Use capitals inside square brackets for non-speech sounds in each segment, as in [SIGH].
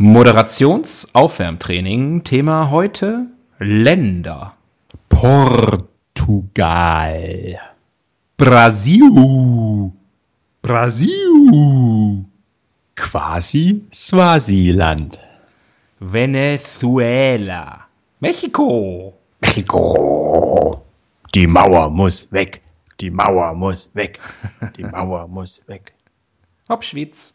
Moderationsaufwärmtraining. Thema heute Länder. Portugal. Brasil. Brasil. Quasi Swasiland. Venezuela. Mexiko. Mexiko. Die Mauer muss weg. Die Mauer muss weg. Die Mauer muss weg. Hauptschwitz.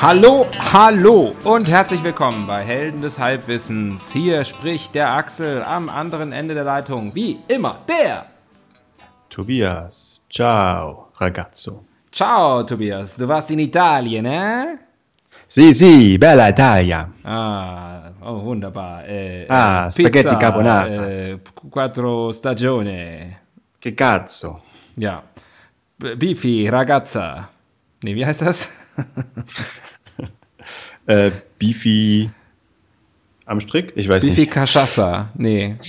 Hallo, hallo und herzlich willkommen bei Helden des Halbwissens. Hier spricht der Axel am anderen Ende der Leitung. Wie immer, der. Tobias. Ciao, ragazzo. Ciao, Tobias. Du warst in Italien, eh? Sì, sì, bella Italia. Ah, oh, wunderbar. Eh, Ah, eh, spaghetti Pizza, carbonara. Eh, quattro stagione. Che cazzo? Ja. Bifi, ragazza. Nee, wie heißt das? [LAUGHS] Äh, Beefy am Strick? Ich weiß Bifi nicht. Cachaça. Nee. [LAUGHS]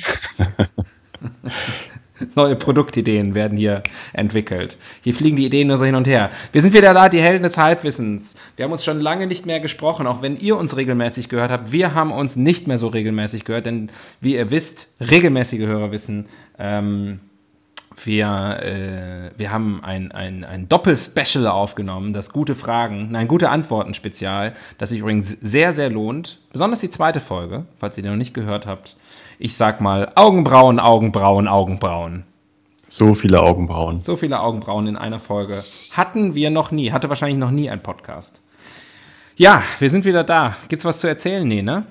Neue Produktideen werden hier entwickelt. Hier fliegen die Ideen nur so hin und her. Wir sind wieder da, die Helden des Halbwissens. Wir haben uns schon lange nicht mehr gesprochen, auch wenn ihr uns regelmäßig gehört habt. Wir haben uns nicht mehr so regelmäßig gehört, denn wie ihr wisst, regelmäßige Hörer wissen, ähm, wir, äh, wir haben ein, ein, ein Doppel-Special aufgenommen, das gute Fragen, nein, gute Antworten-Spezial, das sich übrigens sehr, sehr lohnt. Besonders die zweite Folge, falls ihr die noch nicht gehört habt. Ich sag mal Augenbrauen, Augenbrauen, Augenbrauen. So viele Augenbrauen. So viele Augenbrauen in einer Folge hatten wir noch nie, hatte wahrscheinlich noch nie ein Podcast. Ja, wir sind wieder da. Gibt's was zu erzählen? Nee, ne?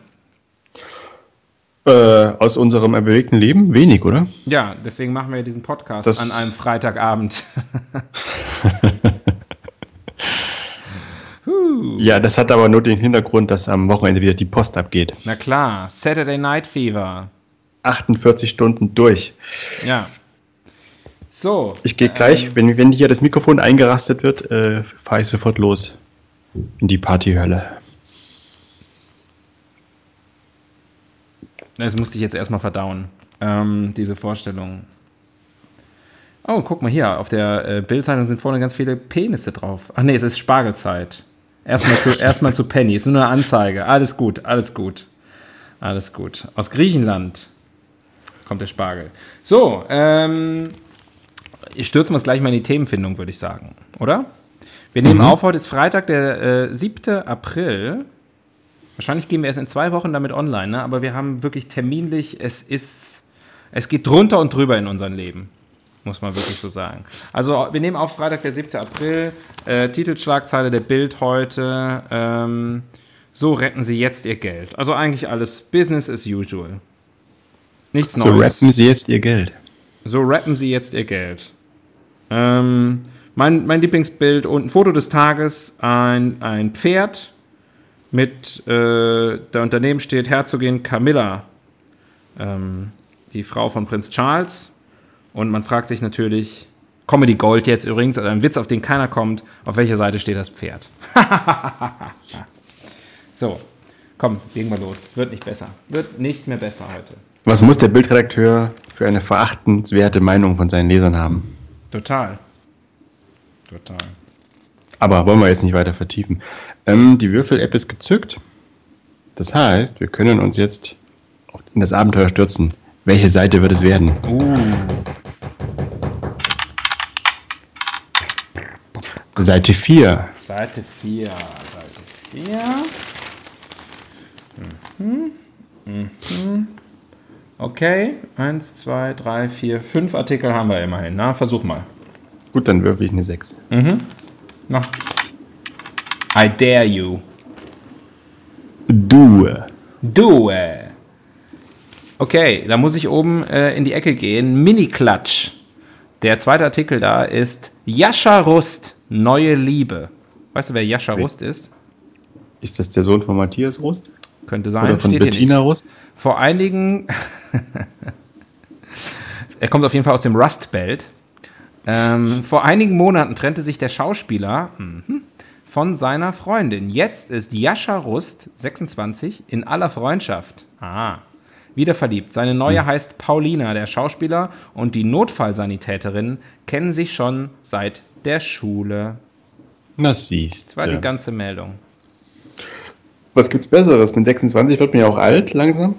Äh, aus unserem bewegten Leben? Wenig, oder? Ja, deswegen machen wir diesen Podcast Das- an einem Freitagabend. [LAUGHS] Ja, das hat aber nur den Hintergrund, dass am Wochenende wieder die Post abgeht. Na klar, Saturday Night Fever. 48 Stunden durch. Ja. So. Ich gehe gleich, wenn, wenn hier das Mikrofon eingerastet wird, äh, fahre ich sofort los in die Partyhölle. Das musste ich jetzt erstmal verdauen, ähm, diese Vorstellung. Oh, guck mal hier, auf der äh, Bildzeitung sind vorne ganz viele Penisse drauf. Ach nee, es ist Spargelzeit. Erstmal zu, [LAUGHS] erstmal zu Penny, es ist nur eine Anzeige. Alles gut, alles gut. Alles gut. Aus Griechenland kommt der Spargel. So, ähm, stürzen wir uns gleich mal in die Themenfindung, würde ich sagen, oder? Wir nehmen auf, heute ist Freitag, der äh, 7. April. Wahrscheinlich gehen wir erst in zwei Wochen damit online, ne? aber wir haben wirklich terminlich, es ist, es geht drunter und drüber in unserem Leben, muss man wirklich so sagen. Also wir nehmen auf Freitag, der 7. April, äh, Titelschlagzeile der Bild heute, ähm, so retten sie jetzt ihr Geld. Also eigentlich alles Business as usual. Nichts So Neues. rappen sie jetzt ihr Geld. So rappen sie jetzt ihr Geld. Ähm, mein, mein Lieblingsbild und ein Foto des Tages, ein, ein Pferd mit, äh, da daneben steht Herzogin Camilla, ähm, die Frau von Prinz Charles. Und man fragt sich natürlich, Comedy Gold jetzt übrigens, also ein Witz, auf den keiner kommt, auf welcher Seite steht das Pferd? [LAUGHS] so, komm, legen wir los. Wird nicht besser. Wird nicht mehr besser heute. Was muss der Bildredakteur für eine verachtenswerte Meinung von seinen Lesern haben? Total. Total. Aber wollen wir jetzt nicht weiter vertiefen. Ähm, die Würfel-App ist gezückt. Das heißt, wir können uns jetzt in das Abenteuer stürzen. Welche Seite wird es werden? Uh, Seite 4. Seite 4. Seite 4. Mhm. Mhm. Okay, 1, 2, 3, 4, 5 Artikel haben wir immerhin. Na, versuch mal. Gut, dann würfel ich eine 6. Mhm. Noch. I dare you. Du. Do it. Okay, da muss ich oben äh, in die Ecke gehen. Mini-Klatsch. Der zweite Artikel da ist Jascha Rust, neue Liebe. Weißt du, wer Jascha Nee. Rust ist? Ist das der Sohn von Matthias Rust? Könnte sein. Oder von steht hier Bettina nicht. Rust? Vor einigen. [LAUGHS] er kommt auf jeden Fall aus dem Rust Belt. Ähm, vor einigen Monaten trennte sich der Schauspieler mhm, von seiner Freundin. Jetzt ist Jascha Rust, 26, in aller Freundschaft. Ah. Wieder verliebt. Seine neue heißt Paulina. Der Schauspieler und die Notfallsanitäterin kennen sich schon seit der Schule. Na siehst. Das war die ganze Meldung. Was gibt's Besseres? Mit 26 wird man ja auch alt langsam.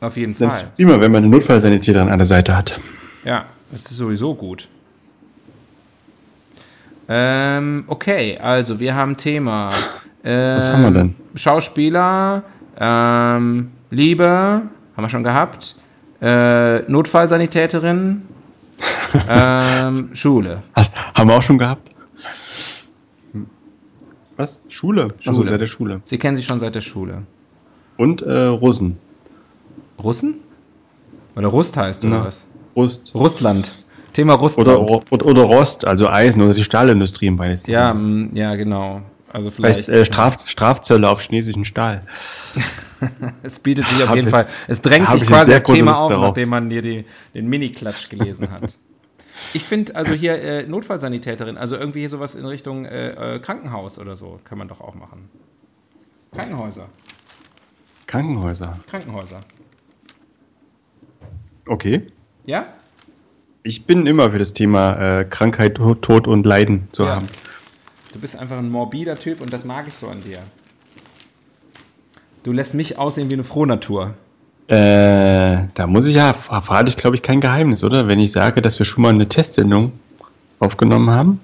Auf jeden Fall. Das ist prima, wenn man eine Notfallsanitäterin an der Seite hat. Ja, das ist sowieso gut. Ähm, okay, also wir haben Thema. Ähm, Was haben wir denn? Schauspieler, ähm, Liebe, haben wir schon gehabt. Äh, Notfallsanitäterin, [LAUGHS] ähm, Schule. Hast, haben wir auch schon gehabt? Was? Schule? Achso, Schule. seit der Schule. Sie kennen sich schon seit der Schule. Und äh, Russen. Russen? Oder Rust heißt, oder Ja. was? Rust. Russland. Thema Russland. Oder, oder, Rost, also Eisen oder die Stahlindustrie im weitesten ja, Sinne. mm, ja, genau. Also vielleicht. Vielleicht äh, Straf, Strafzölle auf chinesischen Stahl. [LAUGHS] Es bietet sich auf Hab jeden ich- Fall. Es drängt sich quasi sehr das Thema Lust auf, darauf. nachdem man dir die, den Mini-Klatsch gelesen hat. Ich finde also hier äh, Notfallsanitäterin, also irgendwie sowas in Richtung äh, äh, Krankenhaus oder so, kann man doch auch machen. Krankenhäuser. Krankenhäuser. Krankenhäuser. Okay. Ja? Ich bin immer für das Thema äh, Krankheit, Tod, und Leiden zu ja. haben. Du bist einfach ein morbider Typ und das mag ich so an dir. Du lässt mich aussehen wie eine Frohnatur. Äh, da muss ich ja, verrate ich glaube ich kein Geheimnis, oder? Wenn ich sage, dass wir schon mal eine Testsendung aufgenommen haben.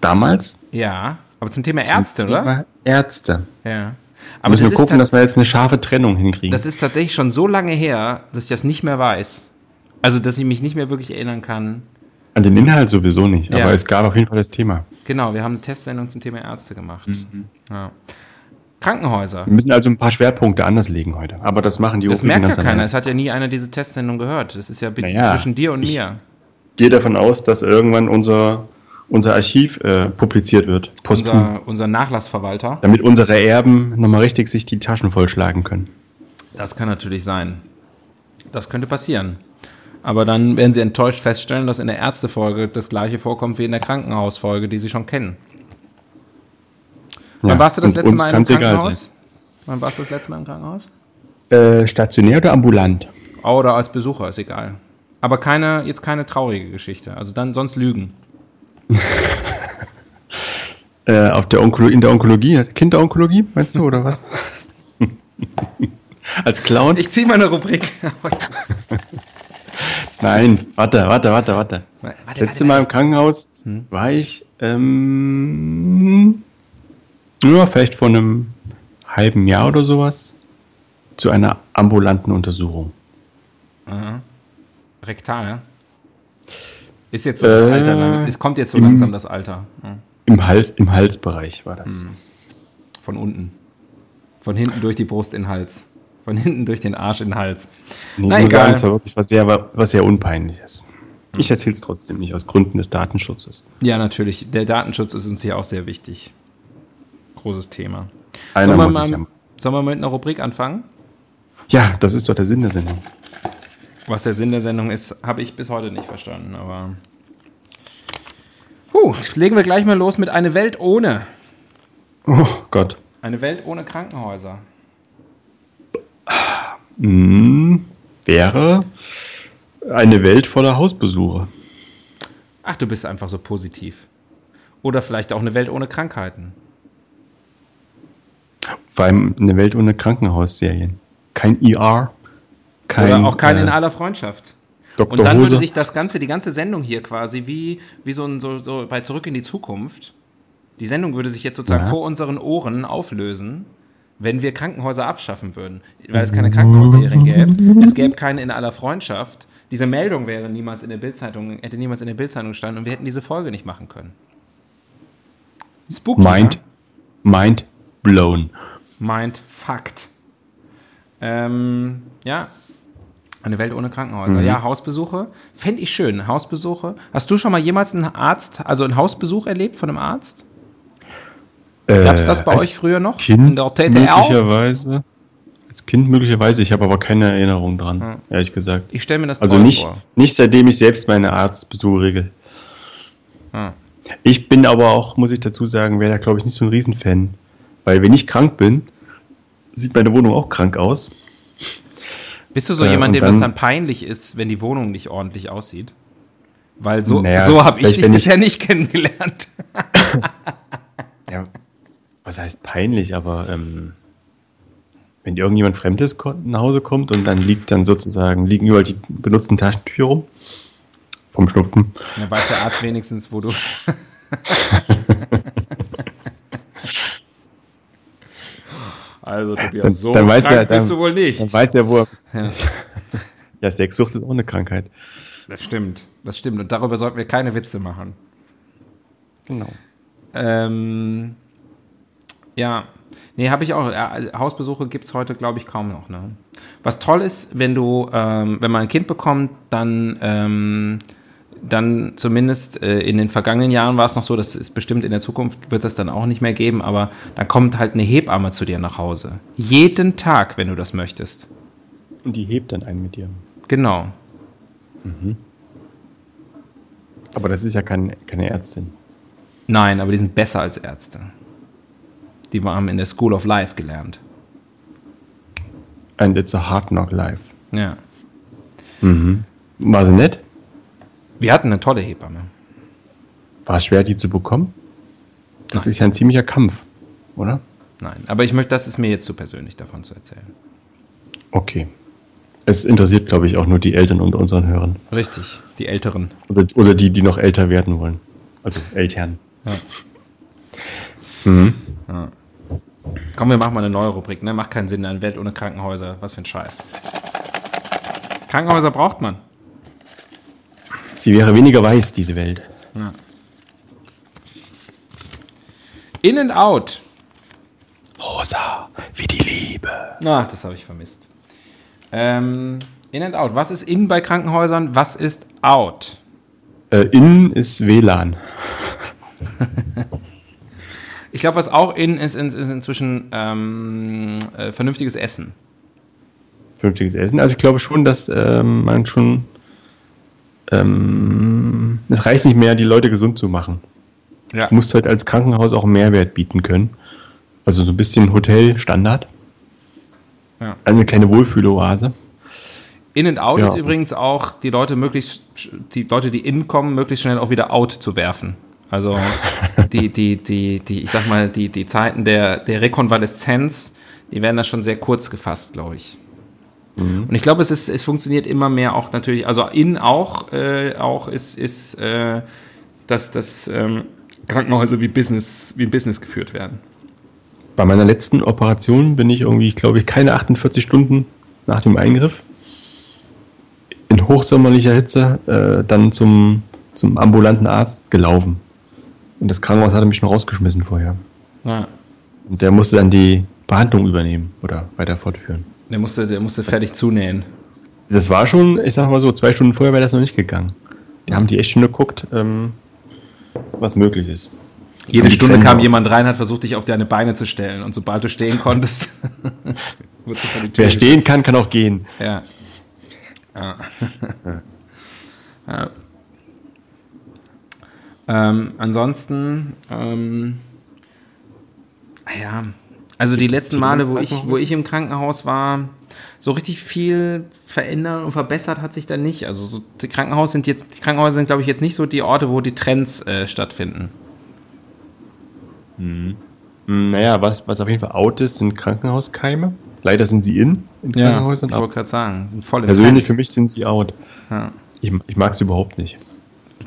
Damals. Ja, aber zum Thema zum Ärzte, Thema oder? Ärzte. Ja. Aber müssen wir gucken, dass wir jetzt eine scharfe Trennung hinkriegen. das ist tatsächlich schon so lange her, dass ich das nicht mehr weiß. Also, dass ich mich nicht mehr wirklich erinnern kann. An den Inhalt sowieso nicht, Ja. aber es gab auf jeden Fall das Thema. Genau, wir haben eine Testsendung zum Thema Ärzte gemacht. Mhm. Ja. Krankenhäuser. Wir müssen also ein paar Schwerpunkte anders legen heute. Aber das machen die Das merkt ja keiner. Es hat ja nie einer diese Testsendung gehört. Das ist ja Naja, zwischen dir und ich- mir. gehe davon aus, dass irgendwann unser, unser Archiv äh, publiziert wird. Posthum. Unser, unser Nachlassverwalter. Damit unsere Erben nochmal richtig sich die Taschen vollschlagen können. Das kann natürlich sein. Das könnte passieren. Aber dann werden sie enttäuscht feststellen, dass in der Ärztefolge das gleiche vorkommt wie in der Krankenhausfolge, die sie schon kennen. Wann Ja, warst du das letzte Mal im Krankenhaus? Wann warst du das letzte Mal im Krankenhaus? Äh, stationär oder ambulant? Oder als Besucher, ist egal. Aber keine, jetzt keine traurige Geschichte. Also dann sonst lügen. [LAUGHS] Äh, auf der Onkolo in der Onkologie, Kinderonkologie, meinst du, oder was? [LAUGHS] Als Clown? Ich ziehe meine Rubrik. [LAUGHS] Nein, warte, warte, warte, warte. Warte, letzte Mal im Krankenhaus Hm. war ich, ähm, ja, vielleicht vor einem halben Jahr oder sowas, zu einer ambulanten Untersuchung. Aha. Rektal, ne? Ist jetzt so Äh, Alter. lang- Es kommt jetzt so im- langsam das Alter. Ja. Im Hals, im Halsbereich war das. Hm. Von unten. Von hinten durch die Brust in den Hals. Von hinten durch den Arsch in den Hals. Nee, Na egal. sagen, es war wirklich was sehr, was sehr unpeinliches. Ich erzähle es trotzdem nicht, aus Gründen des Datenschutzes. Ja, natürlich. Der Datenschutz ist uns hier auch sehr wichtig. Großes Thema. Einer Sollen wir, muss es mal, ja. sollen wir mit einer Rubrik anfangen? Ja, das ist doch der Sinn der Sendung. Was der Sinn der Sendung ist, habe ich bis heute nicht verstanden, aber. Puh, legen wir gleich mal los mit Eine Welt ohne. Oh Gott. Eine Welt ohne Krankenhäuser. Hm, wäre eine Welt voller Hausbesuche. Ach, du bist einfach so positiv. Oder vielleicht auch eine Welt ohne Krankheiten. Vor allem eine Welt ohne Krankenhausserien. Kein ER. Kein, Oder auch keine äh, in aller Freundschaft. Dr. Und dann Hose. würde sich das ganze, die ganze Sendung hier quasi wie, wie so, ein, so, so bei Zurück in die Zukunft, die Sendung würde sich jetzt sozusagen Ja. vor unseren Ohren auflösen, wenn wir Krankenhäuser abschaffen würden. Weil es keine Krankenhausserien gäbe. Es gäbe keine in aller Freundschaft. diese Meldung wäre niemals in der Bildzeitung, hätte niemals in der Bildzeitung gestanden und wir hätten diese Folge nicht machen können. Spooky. Mind, ne? mind blown. Mind Fakt. Ähm, ja, eine Welt ohne Krankenhäuser. Mhm. Ja, Hausbesuche. Fände ich schön. Hausbesuche. Hast du schon mal jemals einen Arzt, also einen Hausbesuch erlebt von einem Arzt? Äh, Gab es das bei euch früher noch? Kind in der TTL? Möglicherweise. Als Kind möglicherweise. Ich habe aber keine Erinnerung dran, ja. ehrlich gesagt. Ich stelle mir das also nicht, vor. nicht seitdem ich selbst meine Arztbesuche regel. Ah. Ich bin aber auch, muss ich dazu sagen, wäre da glaube ich nicht so ein Riesenfan. Weil wenn ich krank bin, sieht meine Wohnung auch krank aus. Bist du so äh, jemand, dem dann, das dann peinlich ist, wenn die Wohnung nicht ordentlich aussieht? Weil so, naja, so habe ich dich bisher nicht [LAUGHS] kennengelernt. ja, was heißt peinlich, aber ähm, wenn irgendjemand Fremdes nach Hause kommt und dann liegt dann sozusagen, liegen überall die benutzten Taschentücher rum vom Schnupfen. Dann weiß der Arzt wenigstens, wo du. [LAUGHS] Also, Tobias, dann, so dann weiß er, dann, bist du wohl nicht. Dann weiß er, wo er. Ja. [LAUGHS] ja, Sexsucht ist auch eine Krankheit. Das stimmt, das stimmt. Und darüber sollten wir keine Witze machen. Genau. Ähm, ja, nee, habe ich auch. Äh, Hausbesuche gibt es heute, glaube ich, kaum noch. Ne? Was toll ist, wenn du, ähm, wenn man ein Kind bekommt, dann ähm, dann zumindest äh, in den vergangenen Jahren war es noch so, das ist bestimmt in der Zukunft wird das dann auch nicht mehr geben, aber dann kommt halt eine Hebamme zu dir nach Hause. Jeden Tag, wenn du das möchtest. Und die hebt dann einen mit dir. Genau. Mhm. Aber das ist ja kein, keine Ärztin. Nein, aber die sind besser als Ärzte. Die haben in der School of Life gelernt. And it's a hard knock life. Ja. Mhm. War sie nett? Wir hatten eine tolle Hebamme. War es schwer, die zu bekommen? Das Nein. ist ja ein ziemlicher Kampf, oder? Nein, aber ich möchte, das ist mir jetzt zu persönlich davon zu erzählen. Okay. Es interessiert, glaube ich, auch nur die Eltern unter unseren Hörern. Richtig, die Älteren. Oder, oder die, die noch älter werden wollen. Also Eltern. Ja. Mhm. Ja. Komm, wir machen mal eine neue Rubrik, ne? Macht keinen Sinn, eine Welt ohne Krankenhäuser. Was für ein Scheiß. Krankenhäuser braucht man. Sie wäre weniger weiß, diese Welt. Ja. In and Out. Rosa, wie die Liebe. Ach, das habe ich vermisst. Ähm, in and Out. Was ist in bei Krankenhäusern? Was ist out? Äh, in ist WLAN. [LAUGHS] ich glaube, was auch in ist, ist, ist inzwischen ähm, äh, vernünftiges Essen. Vernünftiges Essen. Also ich glaube schon, dass ähm, man schon ähm, es reicht nicht mehr, die Leute gesund zu machen. Ja. Du musst halt als Krankenhaus auch Mehrwert bieten können. Also so ein bisschen Hotelstandard. Ja. Eine kleine Wohlfühloase. In and out ja. ist übrigens auch, die Leute möglichst, die Leute, die in kommen, möglichst schnell auch wieder out zu werfen. Also die, die, die, die, ich sag mal, die, die Zeiten der, der Rekonvaleszenz, die werden da schon sehr kurz gefasst, glaube ich. Mhm. Und ich glaube, es, ist, es funktioniert immer mehr auch natürlich, also in auch, äh, auch ist, ist äh, dass, dass ähm, Krankenhäuser wie Business, wie Business geführt werden. Bei meiner letzten Operation bin ich irgendwie, glaube ich, keine 48 Stunden nach dem Eingriff in hochsommerlicher Hitze äh, dann zum, zum ambulanten Arzt gelaufen. Und das Krankenhaus hatte mich schon rausgeschmissen vorher. Ja. Und der musste dann die Behandlung übernehmen oder weiter fortführen. Der musste, der musste fertig zunähen. Das war schon, ich sag mal so, zwei Stunden vorher wäre das noch nicht gegangen. Die haben die echt schon geguckt, ähm, was möglich ist. Jede Stunde Grenzen kam jemand rein, hat versucht, dich auf deine Beine zu stellen. Und sobald du stehen konntest, [LAUGHS] Wer stehen kann, kann auch gehen. Ja. [LAUGHS] ja. ja. Ähm, ansonsten, ähm, ja, also die letzten Male, wo ich, wo ich im Krankenhaus war, so richtig viel verändert und verbessert hat sich da nicht. Also so, die Krankenhaus sind jetzt, die Krankenhäuser sind, glaube ich, jetzt nicht so die Orte, wo die Trends äh, stattfinden. Hm. Naja, was, was auf jeden Fall out ist, sind Krankenhauskeime. Leider sind sie in, in Krankenhäusern. Ja, ich wollte gerade sagen, sind voll Persönlich für mich sind sie out. Ja. Ich, ich mag sie überhaupt nicht.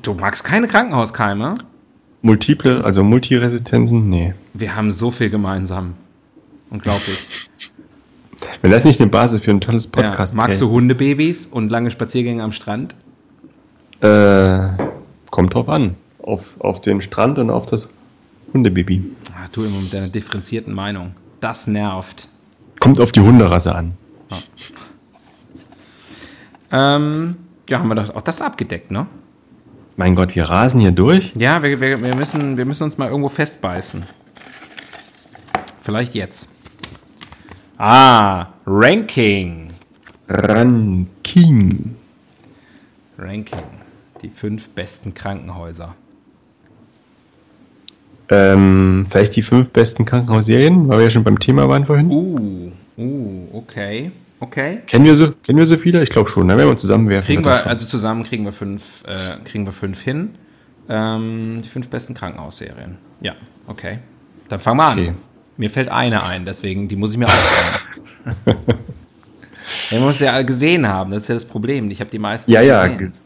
Du magst keine Krankenhauskeime? Multiple, also Multiresistenzen? Nee. Wir haben so viel gemeinsam. Unglaublich. Wenn das nicht eine Basis für ein tolles Podcast ja. Magst du Hundebabys und lange Spaziergänge am Strand? Äh, kommt drauf an. Auf, auf den Strand und auf das Hundebaby. Ach, du immer mit deiner differenzierten Meinung. Das nervt. Kommt auf die Hunderasse an. Ja, ähm, ja haben wir doch auch das abgedeckt, ne? Mein Gott, wir rasen hier durch. Ja, wir, wir, wir, müssen, wir müssen uns mal irgendwo festbeißen. Vielleicht jetzt. Ah, Ranking. Ranking. Ranking. Die fünf besten Krankenhäuser. Ähm, vielleicht die fünf besten Krankenhausserien, weil wir ja schon beim Thema waren vorhin. Uh, uh, okay. Okay. Kennen wir so, kennen wir so viele? Ich glaube schon, ne? wenn wir zusammenwerfen. Kriegen wir, also zusammen kriegen wir fünf, äh, kriegen wir fünf hin. Ähm, die fünf besten Krankenhausserien. Ja, okay. Dann fangen wir okay. an. Mir fällt eine ein, deswegen, die muss ich mir aufschreiben. [LAUGHS] Man muss ja alle gesehen haben, das ist ja das Problem. Ich habe die meisten. Ja, ja, gesehen.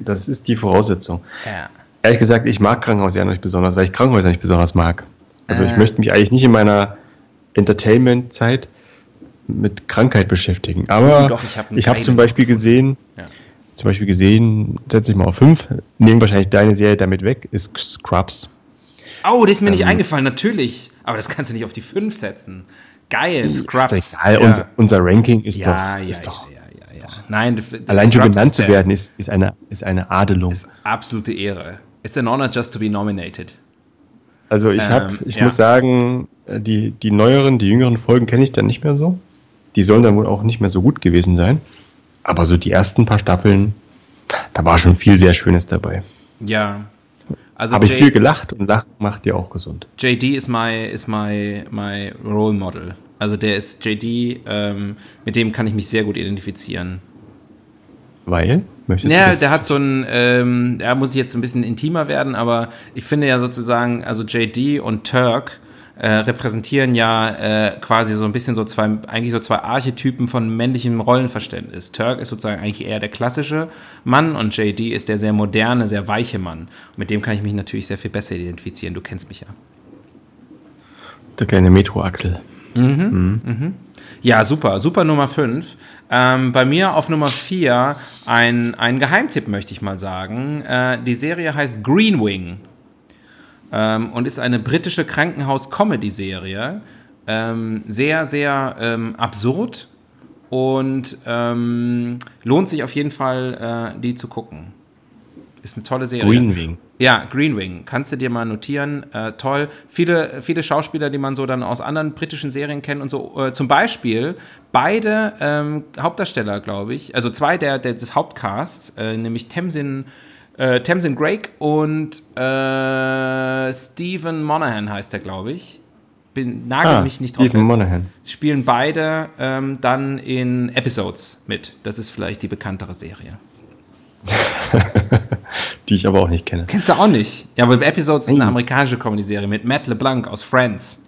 das ist die Voraussetzung. Ja. Ehrlich gesagt, ich mag Krankenhäuser nicht besonders, weil ich Krankenhäuser nicht besonders mag. Also äh. ich möchte mich eigentlich nicht in meiner Entertainment-Zeit mit Krankheit beschäftigen. Aber Doch, ich habe hab zum Beispiel gesehen, ja. zum Beispiel gesehen, setze ich mal auf 5, nehmen wahrscheinlich deine Serie damit weg, ist Scrubs. Oh, das ist mir ähm, nicht eingefallen, natürlich. Aber das kannst du nicht auf die 5 setzen. Geil, Scrubs. Ist ja. unser, unser, Ranking ist ja, doch. Ist doch, ist doch Nein, allein schon genannt zu werden, ist, ist, eine, ist eine Adelung. Ist absolute Ehre. It's an honor just to be nominated. Also ich habe, ähm, ich ja. muss sagen, die, die neueren, die jüngeren Folgen kenne ich dann nicht mehr so. Die sollen dann wohl auch nicht mehr so gut gewesen sein. Aber so die ersten paar Staffeln, da war schon viel sehr Schönes dabei. Ja. Also habe ich viel gelacht und Lachen macht dir auch gesund. JD ist my, ist my, my Role Model. Also der ist JD, ähm, mit dem kann ich mich sehr gut identifizieren. Weil? Möchtest ja, der hat so ein, ähm, er muss jetzt ein bisschen intimer werden, aber ich finde ja sozusagen, also JD und Turk äh, repräsentieren ja äh, quasi so ein bisschen so zwei, eigentlich so zwei Archetypen von männlichem Rollenverständnis. Turk ist sozusagen eigentlich eher der klassische Mann und JD ist der sehr moderne, sehr weiche Mann. Mit dem kann ich mich natürlich sehr viel besser identifizieren. Du kennst mich ja. Der kleine Metro-Axel. Mhm, mhm. Mhm. Ja, super, super Nummer 5. Ähm, bei mir auf Nummer 4 ein, ein Geheimtipp, möchte ich mal sagen. Äh, die Serie heißt Green Wing ähm, und ist eine britische Krankenhaus-Comedy-Serie. Ähm, sehr, sehr ähm, absurd und ähm, lohnt sich auf jeden Fall, äh, die zu gucken. Ist eine tolle Serie. Green Wing. Ja, Green Wing. Kannst du dir mal notieren. Äh, toll. Viele, viele Schauspieler, die man so dann aus anderen britischen Serien kennt und so. Äh, zum Beispiel beide ähm, Hauptdarsteller, glaube ich. Also zwei der, der des Hauptcasts, äh, nämlich Tamsin, äh, Tamsin Drake und äh, Stephen Monahan heißt der, glaube ich. Bin, nagel ah, mich nicht Stephen drauf Monahan. Spielen beide ähm, dann in Episodes mit. Das ist vielleicht die bekanntere Serie. [LAUGHS] die ich aber auch nicht kenne. Kennst du auch nicht? Ja, aber Episodes ist eine amerikanische Comedy-Serie mit Matt LeBlanc aus Friends.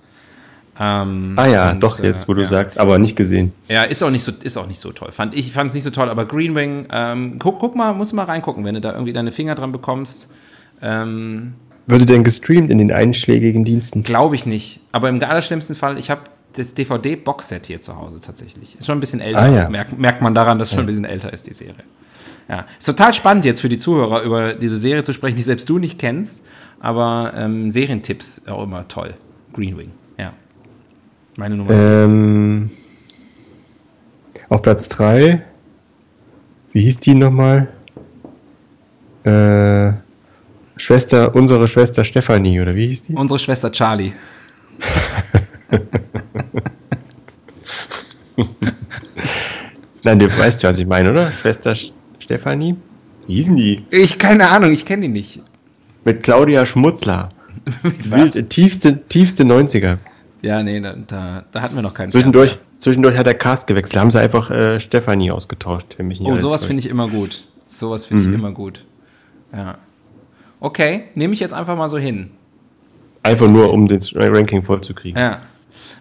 Ähm, ah ja, und, doch, jetzt, wo äh, du ja. sagst, aber nicht gesehen. Ja, ist auch nicht so, ist auch nicht so toll. Fand, ich fand es nicht so toll, aber Green Wing, ähm, guck, guck mal, musst mal reingucken, wenn du da irgendwie deine Finger dran bekommst. Ähm, Würde denn gestreamt in den einschlägigen Diensten? Glaube ich nicht. Aber im allerschlimmsten Fall, ich habe das DVD-Boxset hier zu Hause tatsächlich. Ist schon ein bisschen älter. Ah, ja. merkt, merkt man daran, dass es schon ein bisschen älter ist, die Serie. Ja, ist total spannend jetzt für die Zuhörer über diese Serie zu sprechen, die selbst du nicht kennst, aber ähm, Serientipps auch immer toll. Greenwing, ja. Meine Nummer. Ähm, auf Platz 3, wie hieß die nochmal? Äh, Schwester, unsere Schwester Stefanie, oder wie hieß die? Unsere Schwester Charlie. [LAUGHS] Nein, du weißt ja, was ich meine, oder? Schwester Stefanie? Wie hießen die? Ich, keine Ahnung, ich kenne die nicht. Mit Claudia Schmutzler. [LAUGHS] Mit was? Wild, tiefste, tiefste 90er. Ja, nee, da, da, da hatten wir noch keinen. Zwischendurch, zwischendurch hat der Cast gewechselt. Da haben sie einfach äh, Stefanie ausgetauscht. Mich oh, sowas finde ich immer gut. Sowas finde mhm. ich immer gut. Ja. Okay, nehme ich jetzt einfach mal so hin. Einfach nur, um das Ranking vollzukriegen. Ja.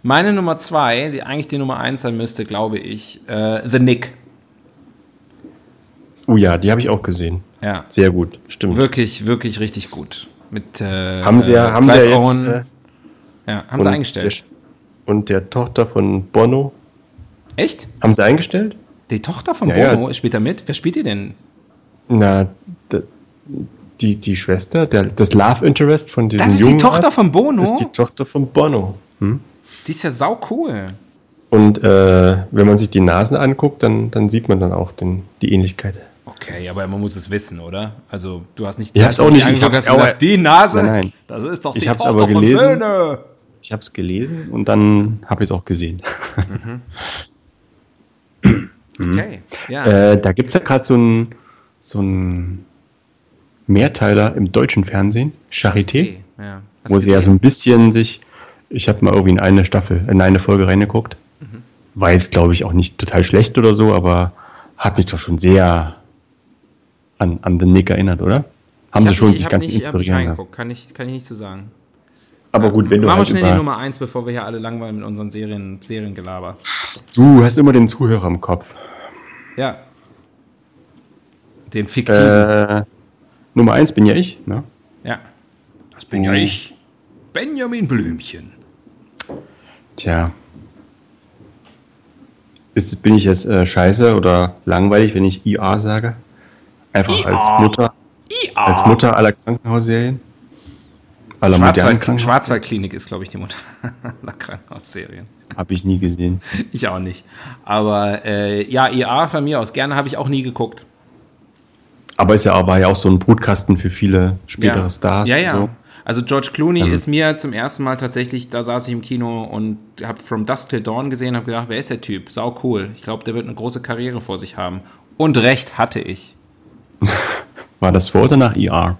Meine Nummer zwei, die eigentlich die Nummer eins sein müsste, glaube ich, äh, The Nick. Oh ja, die habe ich auch gesehen. Ja. Sehr gut, stimmt. Wirklich, wirklich richtig gut. Mit, äh, haben sie ja, haben sie ja jetzt, äh, ja, haben sie eingestellt. Der, und der Tochter von Bono. Echt? Haben sie eingestellt? Die Tochter von Ja, Bono spielt da mit? Wer spielt die denn? Na, die, die Schwester, der, das Love Interest von diesem Das ist die jungen Tochter Arzt von Bono? ist die Tochter von Bono. Hm? Die ist ja sau cool. Und äh, wenn man sich die Nasen anguckt, dann, dann sieht man dann auch den, die Ähnlichkeit. Okay, aber man muss es wissen, oder? Also, du hast nicht Ich hab's auch nicht- ich angeguckt, hast gesagt, die Nase, Nein, nein. das ist doch Ich die hab's Tochter aber von gelesen. Böhne. Ich habe es gelesen und dann habe ich es auch gesehen. [LAUGHS] Okay, ja. Äh, da gibt es ja gerade so einen so einen Mehrteiler im deutschen Fernsehen, Charité, Okay, ja. Wo sie ja so ein bisschen sich, ich habe mal irgendwie in eine Staffel, in eine Folge reingeguckt. Mhm. War jetzt, glaube ich, auch nicht total schlecht oder so, aber hat mich doch schon sehr an, an den Nick erinnert, oder? Haben Ich sie hab schon nicht- sich ganz nicht, inspirieren lassen. kann ich, kann ich nicht so sagen. Aber gut, wenn du Machen halt wir schnell die Nummer 1, bevor wir hier alle langweilen mit unseren Serien, Seriengelaber. du hast immer den Zuhörer im Kopf. Ja. Den fiktiven. Äh, Nummer eins bin ja ich, ne? ja. Das bin ja Oh. ich. Benjamin Blümchen. Tja. Ist, bin ich jetzt äh, scheiße oder langweilig, wenn ich IA sage? Einfach IA. als Mutter, IA. als Mutter aller Krankenhausserien? Aller Schwarzwald? Schwarzwaldklinik ist, glaube ich, die Mutter [LAUGHS] aller Krankenhausserien. Habe ich nie gesehen. [LAUGHS] Ich auch nicht. Aber äh, ja, IA von mir aus. Gerne habe ich auch nie geguckt. Aber ist ja, war ja auch so ein Brutkasten für viele spätere ja. Stars. Ja, ja. So. Also George Clooney Ähm. ist mir zum ersten Mal tatsächlich, da saß ich im Kino und habe From Dusk Till Dawn gesehen, habe gedacht, wer ist der Typ? Sau cool. Ich glaube, der wird eine große Karriere vor sich haben. Und recht hatte ich. [LAUGHS] War das vor oder nach ER?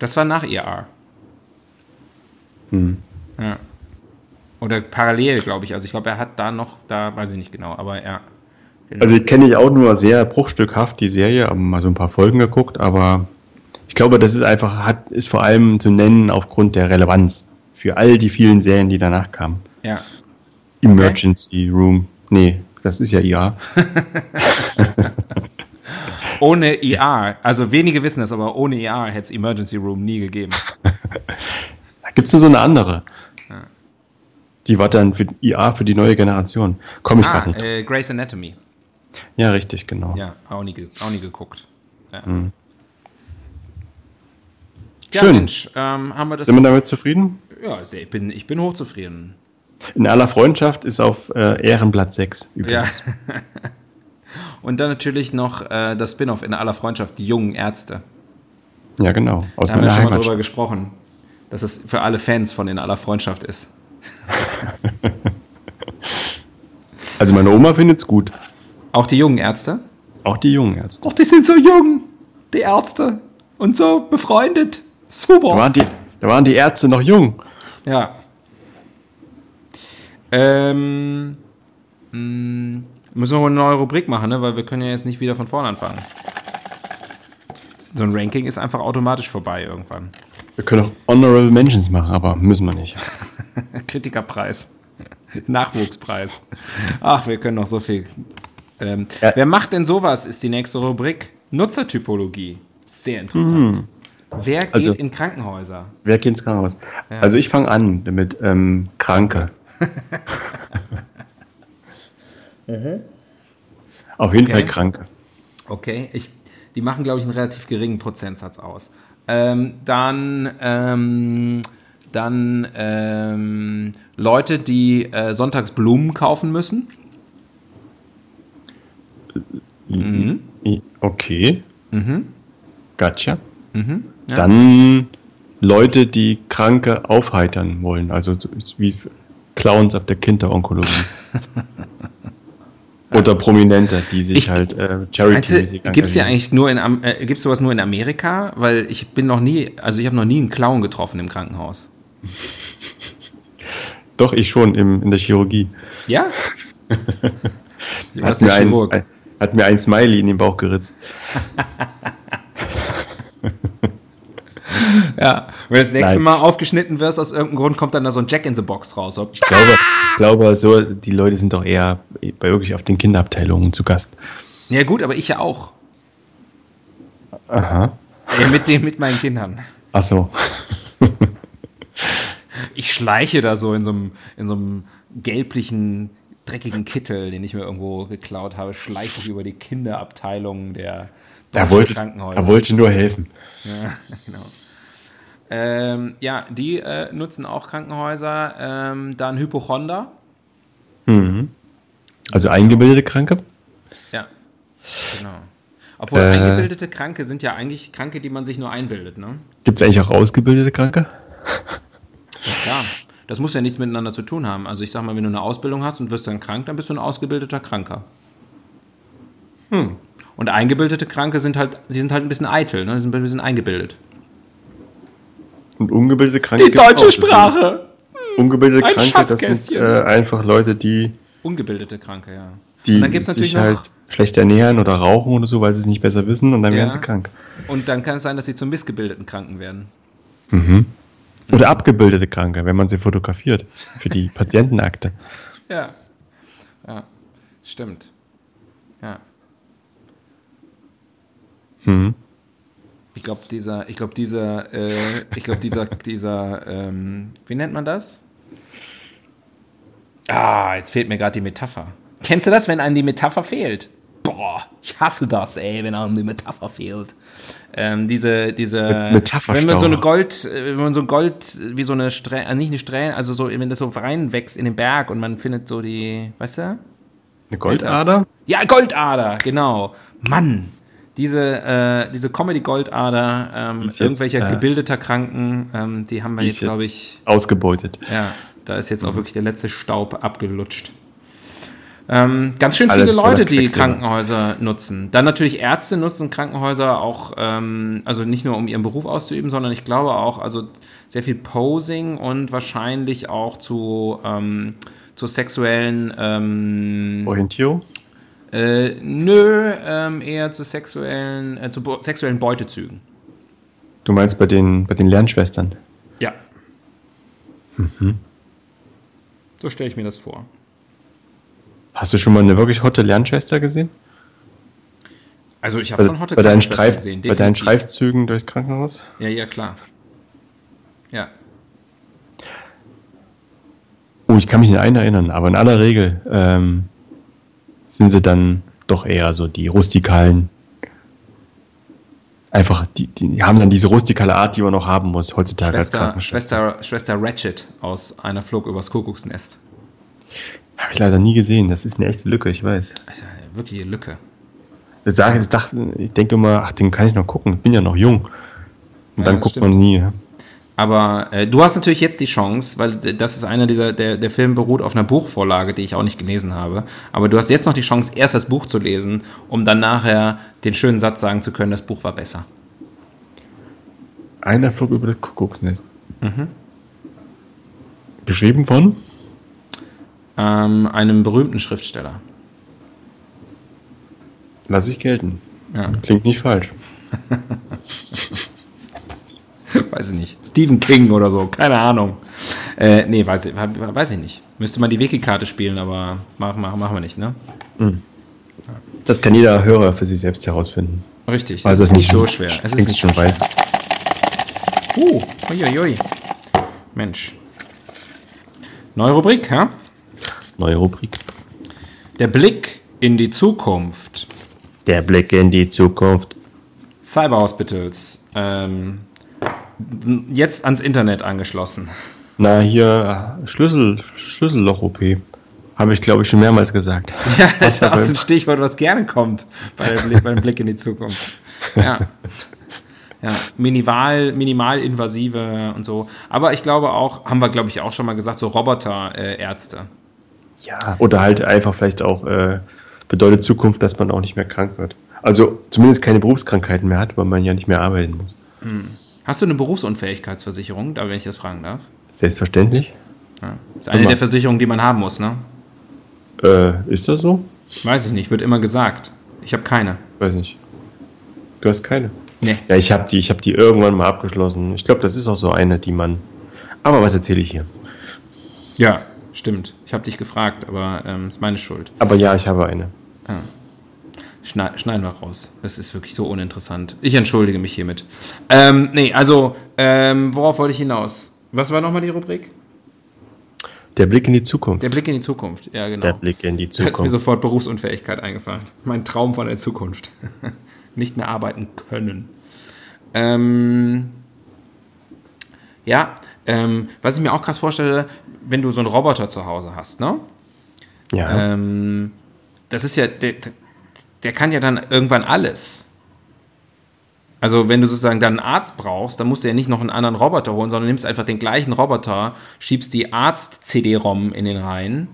Das war nach IA. Hm. Ja. Oder parallel, glaube ich. Also ich glaube, er hat da noch, da weiß ich nicht genau, aber ja. Genau. Also ich kenne ich auch nur sehr bruchstückhaft die Serie, aber mal so ein paar Folgen geguckt, aber ich glaube, das ist einfach, hat, ist vor allem zu nennen aufgrund der Relevanz für all die vielen Serien, die danach kamen. ja. Emergency Room. Nee, das ist ja IA. [LAUGHS] Ohne IA, also wenige wissen es, aber ohne IA hätte es Emergency Room nie gegeben. [LAUGHS] Gibt es so eine andere. Die war dann für IA für die neue Generation. Komme ich Ah, gerade nicht. äh, Grey's Anatomy. Ja, richtig, genau. Ja, auch nie, auch nie geguckt. Ja, Hm. ja Schön. Mensch, ähm, wir. Sind wir damit zufrieden? Ja, sehr- ich bin, ich bin hochzufrieden. In aller Freundschaft ist auf äh, Ehrenblatt 6 Ja. übrigens. [LAUGHS] Und dann natürlich noch äh, das Spin-off in aller Freundschaft, die jungen Ärzte. Ja, genau. Aus Da haben wir schon mal drüber gesprochen, dass es für alle Fans von in aller Freundschaft ist. [LAUGHS] Also meine Oma findet es gut. Auch die jungen Ärzte? Auch die jungen Ärzte. Ach, die sind so jung, die Ärzte. Und so befreundet. Da Super. waren die, da waren die Ärzte noch jung. Ja. Ähm, mh, müssen wir wohl eine neue Rubrik machen, ne? weil wir können ja jetzt nicht wieder von vorne anfangen. So ein Ranking ist einfach automatisch vorbei irgendwann. Wir können auch Honorable Mentions machen, aber müssen wir nicht. [LAUGHS] Kritikerpreis. Nachwuchspreis. Ach, wir können noch so viel. Ähm, Ja. Wer macht denn sowas, ist die nächste Rubrik. Nutzertypologie. Sehr interessant. Hm. Wer geht Also- in Krankenhäuser? Wer geht ins Krankenhaus? Ja. Also ich fange an mit ähm, Kranke. [LAUGHS] Auf jeden Mhm. Okay. Fall Kranke. Okay, ich, die machen, glaube ich, einen relativ geringen Prozentsatz aus. Ähm, dann ähm, dann ähm, Leute, die äh, sonntags Blumen kaufen müssen. Mhm. Okay, Mhm. gotcha. Mhm. Ja. Dann Leute, die Kranke aufheitern wollen, also so wie Clowns ab der Kinderonkologie. [LAUGHS] Oder Prominente, die sich Ich- halt äh, charity-mäßig du, gibt's ja eigentlich nur in äh, gibt's sowas nur in Amerika? Weil ich bin noch nie, also ich habe noch nie einen Clown getroffen im Krankenhaus. [LAUGHS] Doch, ich schon im, in der Chirurgie. Ja? [LAUGHS] Hat mir, ein, ein, hat mir ein Smiley in den Bauch geritzt. [LAUGHS] [LAUGHS] Ja. Wenn das nächste Nein. Mal aufgeschnitten wirst, aus irgendeinem Grund kommt dann da so ein Jack in the Box raus. Ich glaube, ich glaube so, die Leute sind doch eher bei wirklich auf den Kinderabteilungen zu Gast. Ja gut, aber ich ja auch. Aha. Äh, mit dem, mit meinen Kindern. Ach so. [LAUGHS] Ich schleiche da so in so einem, in so einem gelblichen dreckigen Kittel, den ich mir irgendwo geklaut habe, schleiche ich über die Kinderabteilung der er wollte, er wollte nur helfen. Ja, [LAUGHS] genau. Ähm, ja, die äh, nutzen auch Krankenhäuser. Ähm, dann Hypochonder. Mhm. Also eingebildete Kranke? Ja, genau. Obwohl äh, eingebildete Kranke sind ja eigentlich Kranke, die man sich nur einbildet, ne? Gibt es eigentlich auch ausgebildete Kranke? Ja, klar. Das muss ja nichts miteinander zu tun haben. Also ich sag mal, wenn du eine Ausbildung hast und wirst dann krank, dann bist du ein ausgebildeter Kranker. Hm. Und eingebildete Kranke sind halt, die sind halt ein bisschen eitel, ne? Die sind ein bisschen eingebildet. Und ungebildete Kranke. Die deutsche Sprache! Hm. Ungebildete ein Kranke, das sind äh, einfach Leute, die. Ungebildete Kranke, ja. Die und dann gibt's sich halt schlecht ernähren oder rauchen oder so, weil sie es nicht besser wissen und dann ja. werden sie krank. Und dann kann es sein, dass sie zu missgebildeten Kranken werden. Mhm. Oder abgebildete Kranke, wenn man sie fotografiert. Für die [LAUGHS] Patientenakte. Ja. Ja. Stimmt. Ja. Hm. Ich glaube, dieser, ich glaube, dieser, äh, ich glaube, dieser, [LAUGHS] dieser, ähm, wie nennt man das? Ah, jetzt fehlt mir gerade die Metapher. Kennst du das, wenn einem die Metapher fehlt? Boah, ich hasse das, ey, wenn einem die Metapher fehlt. Ähm, diese, diese, Metapher wenn man so eine Gold, äh, wenn man so Gold, wie so eine Strähne, also nicht eine Strähne, also so, wenn das so reinwächst in den Berg und man findet so die, weißt du? Eine Goldader? Ja, Goldader, genau. Mann, diese, äh, diese Comedy-Goldader ähm, irgendwelcher jetzt, äh, gebildeter Kranken, ähm, die haben wir jetzt, glaube ich. Ausgebeutet. Ja, da ist jetzt auch mhm. wirklich der letzte Staub abgelutscht. Ähm, ganz schön viele Leute, die Krankenhäuser nutzen. Dann natürlich Ärzte nutzen Krankenhäuser auch, ähm, also nicht nur um ihren Beruf auszuüben, sondern ich glaube auch, also sehr viel Posing und wahrscheinlich auch zu, ähm, zu sexuellen ähm, Orientierung? Äh, nö, ähm, eher zu sexuellen, äh, zu sexuellen Beutezügen. Du meinst bei den, bei den Lernschwestern? Ja. Mhm. So stelle ich mir das vor. Hast du schon mal eine wirklich hotte Lernschwester gesehen? Also ich habe schon hotte bei deinen Streif gesehen. Definitiv. Bei deinen Streifzügen durchs Krankenhaus? Ja, ja, klar. Ja. Oh, ich kann mich nicht einen erinnern, aber in aller Regel ähm, sind sie dann doch eher so die rustikalen. Einfach, die, die haben dann diese rustikale Art, die man noch haben muss heutzutage Schwester, als Schwester, Schwester Ratchet aus einer Flug übers Kuckucksnest. Habe ich leider nie gesehen. Das ist eine echte Lücke, ich weiß. Also, wirklich eine Lücke. Ich, sage, ich, dachte, ich denke immer, ach, den kann ich noch gucken. Ich bin ja noch jung. Und ja, dann guckt stimmt. man nie. Aber äh, du hast natürlich jetzt die Chance, weil das ist einer dieser, der, der Film beruht auf einer Buchvorlage, die ich auch nicht gelesen habe. Aber du hast jetzt noch die Chance, erst das Buch zu lesen, um dann nachher den schönen Satz sagen zu können, das Buch war besser. Einer flog über das Kuckucksnest. Mhm. Geschrieben von? Ähm, einem berühmten Schriftsteller. Lass ich gelten. Ja. Klingt nicht falsch. [LAUGHS] weiß ich nicht. Stephen King oder so, keine Ahnung. Äh, nee, weiß ich, weiß ich nicht. Müsste man die Wiki-Karte spielen, aber machen, machen, machen wir nicht, ne? Hm. Das kann jeder Hörer für sich selbst herausfinden. Richtig, das, das ist nicht so schwer. Es ist nicht schon weiß. Uh, uiuiui. Mensch. Neue Rubrik, ja? Neue Rubrik. Der Blick in die Zukunft. Der Blick in die Zukunft. Cyber Hospitals. Ähm, jetzt ans Internet angeschlossen. Na, hier Schlüssel, Schlüsselloch-OP. Habe ich, glaube ich, schon mehrmals gesagt. [LAUGHS] Ja, das ist auch ein Stichwort, was gerne kommt bei Blick, beim Blick in die Zukunft. [LAUGHS] Ja. Ja, minimal, minimalinvasive und so. Aber ich glaube auch, haben wir, glaube ich, auch schon mal gesagt, so Roboterärzte. Äh, ja, oder halt einfach vielleicht auch äh, bedeutet Zukunft, dass man auch nicht mehr krank wird. Also zumindest keine Berufskrankheiten mehr hat, weil man ja nicht mehr arbeiten muss. Hm. Hast du eine Berufsunfähigkeitsversicherung, da wenn ich das fragen darf? Selbstverständlich. Ja. Das ist eine immer. der Versicherungen, die man haben muss, ne? Äh, ist das so? Weiß ich nicht, wird immer gesagt. Ich habe keine. Weiß nicht. Du hast keine? Nee. Ja, ich habe die, hab die irgendwann mal abgeschlossen. Ich glaube, das ist auch so eine, die man. Aber was erzähle ich hier? Ja, stimmt. Ich habe dich gefragt, aber ähm, ist meine Schuld. Aber ja, ich habe eine. Ja. Schneiden wir raus. Das ist wirklich so uninteressant. Ich entschuldige mich hiermit. Ähm, nee, also, ähm, worauf wollte ich hinaus? Was war nochmal die Rubrik? Der Blick in die Zukunft. Der Blick in die Zukunft, ja genau. Der Blick in die Da ist mir Zukunft. sofort Berufsunfähigkeit eingefallen. Mein Traum von der Zukunft. [LAUGHS] Nicht mehr arbeiten können. Ähm, ja, ähm, was ich mir auch krass vorstelle, wenn du so einen Roboter zu Hause hast, ne? Ja. Ähm, das ist ja, der, kann ja dann irgendwann alles. Also wenn du sozusagen dann einen Arzt brauchst, dann musst du ja nicht noch einen anderen Roboter holen, sondern nimmst einfach den gleichen Roboter, schiebst die Arzt-CD-ROM in den rein,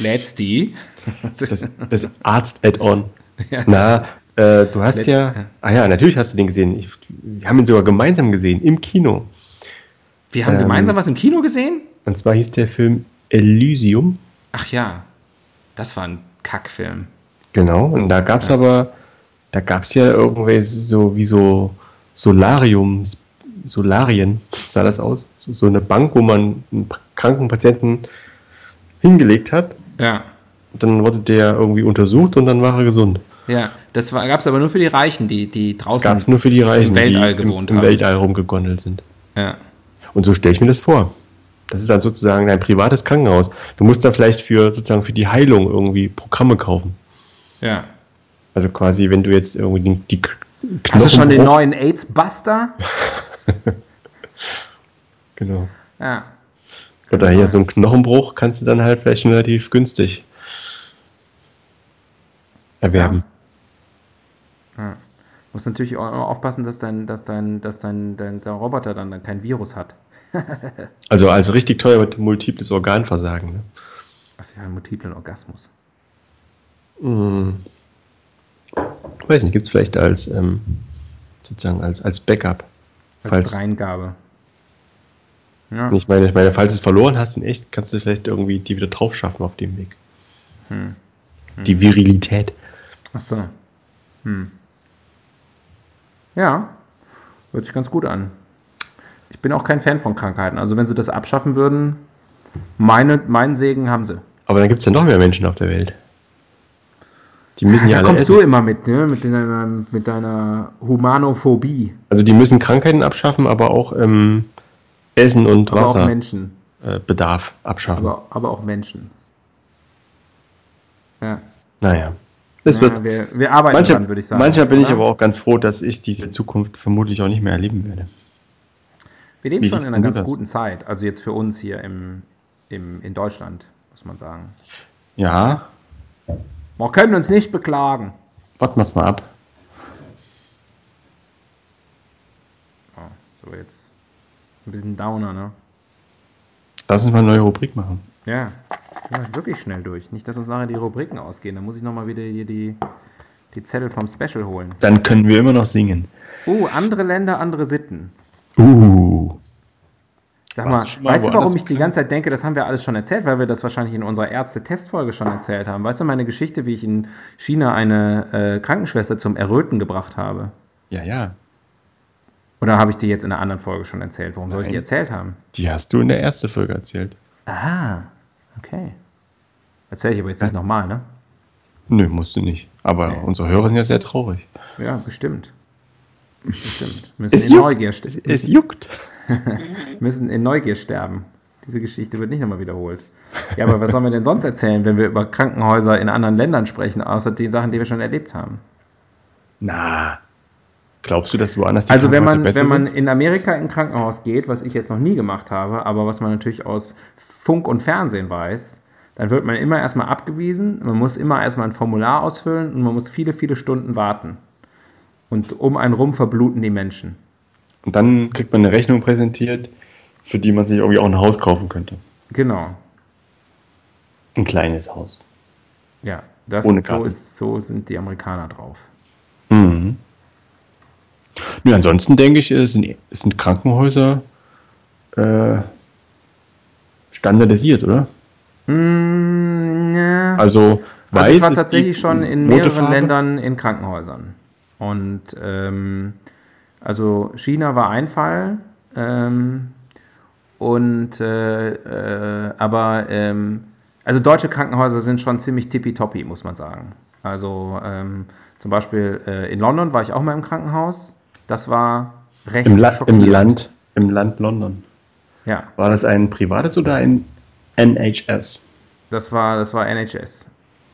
lädst die. Das, das Arzt-Add-on. [LAUGHS] Ja. Na, äh, du hast Letzt- ja. Ah ja, natürlich hast du den gesehen. Ich, wir haben ihn sogar gemeinsam gesehen im Kino. Wir haben Ähm, gemeinsam was im Kino gesehen? Und zwar hieß der Film Elysium. Ach ja, das war ein Kackfilm. Genau. Und da gab es aber, da gab es ja irgendwie so wie so Solariums, Solarien, sah das aus? So, so eine Bank, wo man einen kranken Patienten hingelegt hat. Ja, Dann wurde der irgendwie untersucht und dann war er gesund. ja. Das gab es aber nur für die Reichen, die, die Das draußen gab es nur für die Reichen, Weltall die gewohnt im, im haben. Weltall rumgegondelt sind. Ja. Und so stelle ich mir das vor. Das ist dann sozusagen dein privates Krankenhaus. Du musst dann vielleicht für sozusagen für die Heilung irgendwie Programme kaufen. Ja. Also quasi, wenn du jetzt irgendwie die, die K- Hast du schon den neuen AIDS-Buster? [LAUGHS] Genau. Ja. Oder hier so ein Knochenbruch kannst du dann halt vielleicht relativ günstig erwerben. ja. Muss natürlich auch immer aufpassen, dass dein, dass dein, dass dein, dein, dein Roboter dann, dann kein Virus hat. [LAUGHS] Also, also richtig teuer wird multiples Organversagen. Ne? Ist ja ein multiplen Orgasmus. Hm. Weiß nicht, gibt es vielleicht als ähm, sozusagen als, als Backup. Als Falls, Dreingabe. Ja. ich meine, ich meine, falls du es verloren hast in echt, kannst du vielleicht irgendwie die wieder drauf schaffen auf dem Weg. Hm. Die Virilität. Ach so. Hm. Ja, hört sich ganz gut an. Ich bin auch kein Fan von Krankheiten. Also wenn sie das abschaffen würden, meine, meinen Segen haben sie. Aber dann gibt es ja noch mehr Menschen auf der Welt. Die müssen ja, alle kommst essen. du immer mit, ne? mit, deiner, mit deiner Humanophobie. Also die müssen Krankheiten abschaffen, aber auch ähm, Essen und Aber auch Wasserbedarf Menschen. äh, Bedarf abschaffen. Aber, aber auch Menschen. Ja. naja. Das ja wird, wir, wir arbeiten manchmal, dran, würde ich sagen. manchmal bin ich oder? aber auch ganz froh, dass ich diese Zukunft vermutlich auch nicht mehr erleben werde. Wir leben Wie schon in einer ganz das? guten Zeit. Also jetzt für uns hier im, im, in Deutschland, muss man sagen. Ja, Wir können uns nicht beklagen. warten wir es mal ab. Oh, so jetzt ein bisschen Downer, ne? Lass uns mal eine neue Rubrik machen. Ja. ja, wirklich schnell durch. Nicht, dass uns nachher die Rubriken ausgehen. Dann muss ich nochmal wieder hier die, die Zettel vom Special holen. Dann können wir immer noch singen. Uh, andere Länder, andere Sitten. Uh. Sag mal, mal weißt du, warum ich die ganze Zeit denke, das haben wir alles schon erzählt, weil wir das wahrscheinlich in unserer Ärzte-Testfolge schon erzählt haben. Weißt du meine Geschichte, wie ich in China eine äh, Krankenschwester zum Erröten gebracht habe? Ja, ja. Oder habe ich die jetzt in einer anderen Folge schon erzählt? Warum soll ich die Nein. erzählt haben? Die hast du in der ersten Folge erzählt. Aha, okay. Erzähle ich aber jetzt nicht nochmal, ne? Nö, musst du nicht. Aber Nee. unsere Hörer sind ja sehr traurig. Ja, bestimmt. Bestimmt. Müssen Es juckt. Neugier Es, es juckt. [LAUGHS] müssen in Neugier sterben. Diese Geschichte wird nicht nochmal wiederholt. Ja, aber was sollen wir denn sonst erzählen, wenn wir über Krankenhäuser in anderen Ländern sprechen, außer die Sachen, die wir schon erlebt haben? Na. Glaubst du, dass woanders die Also wenn man, besser wenn man sind? in Amerika in ein Krankenhaus geht, was ich jetzt noch nie gemacht habe, aber was man natürlich aus Funk und Fernsehen weiß, dann wird man immer erstmal abgewiesen, man muss immer erstmal ein Formular ausfüllen und man muss viele, viele Stunden warten. Und um einen rum verbluten die Menschen. Und dann kriegt man eine Rechnung präsentiert, für die man sich irgendwie auch ein Haus kaufen könnte. Genau. Ein kleines Haus. Ja, das Ohne so, ist, so sind die Amerikaner drauf. Mhm. Ja, ansonsten denke ich, sind, sind Krankenhäuser äh, standardisiert, oder? Mm, ja. Also, Also ich weiß war tatsächlich schon in mehreren Farbe. Ländern in Krankenhäusern. Und ähm, also China war ein Fall. Ähm, und äh, äh, aber ähm, also deutsche Krankenhäuser sind schon ziemlich tippitoppi, muss man sagen. Also ähm, zum Beispiel äh, in London war ich auch mal im Krankenhaus. Das war recht Im, La im. Land, im Land London. Ja, War das ein privates oder ein NHS. Das war, das war NHS.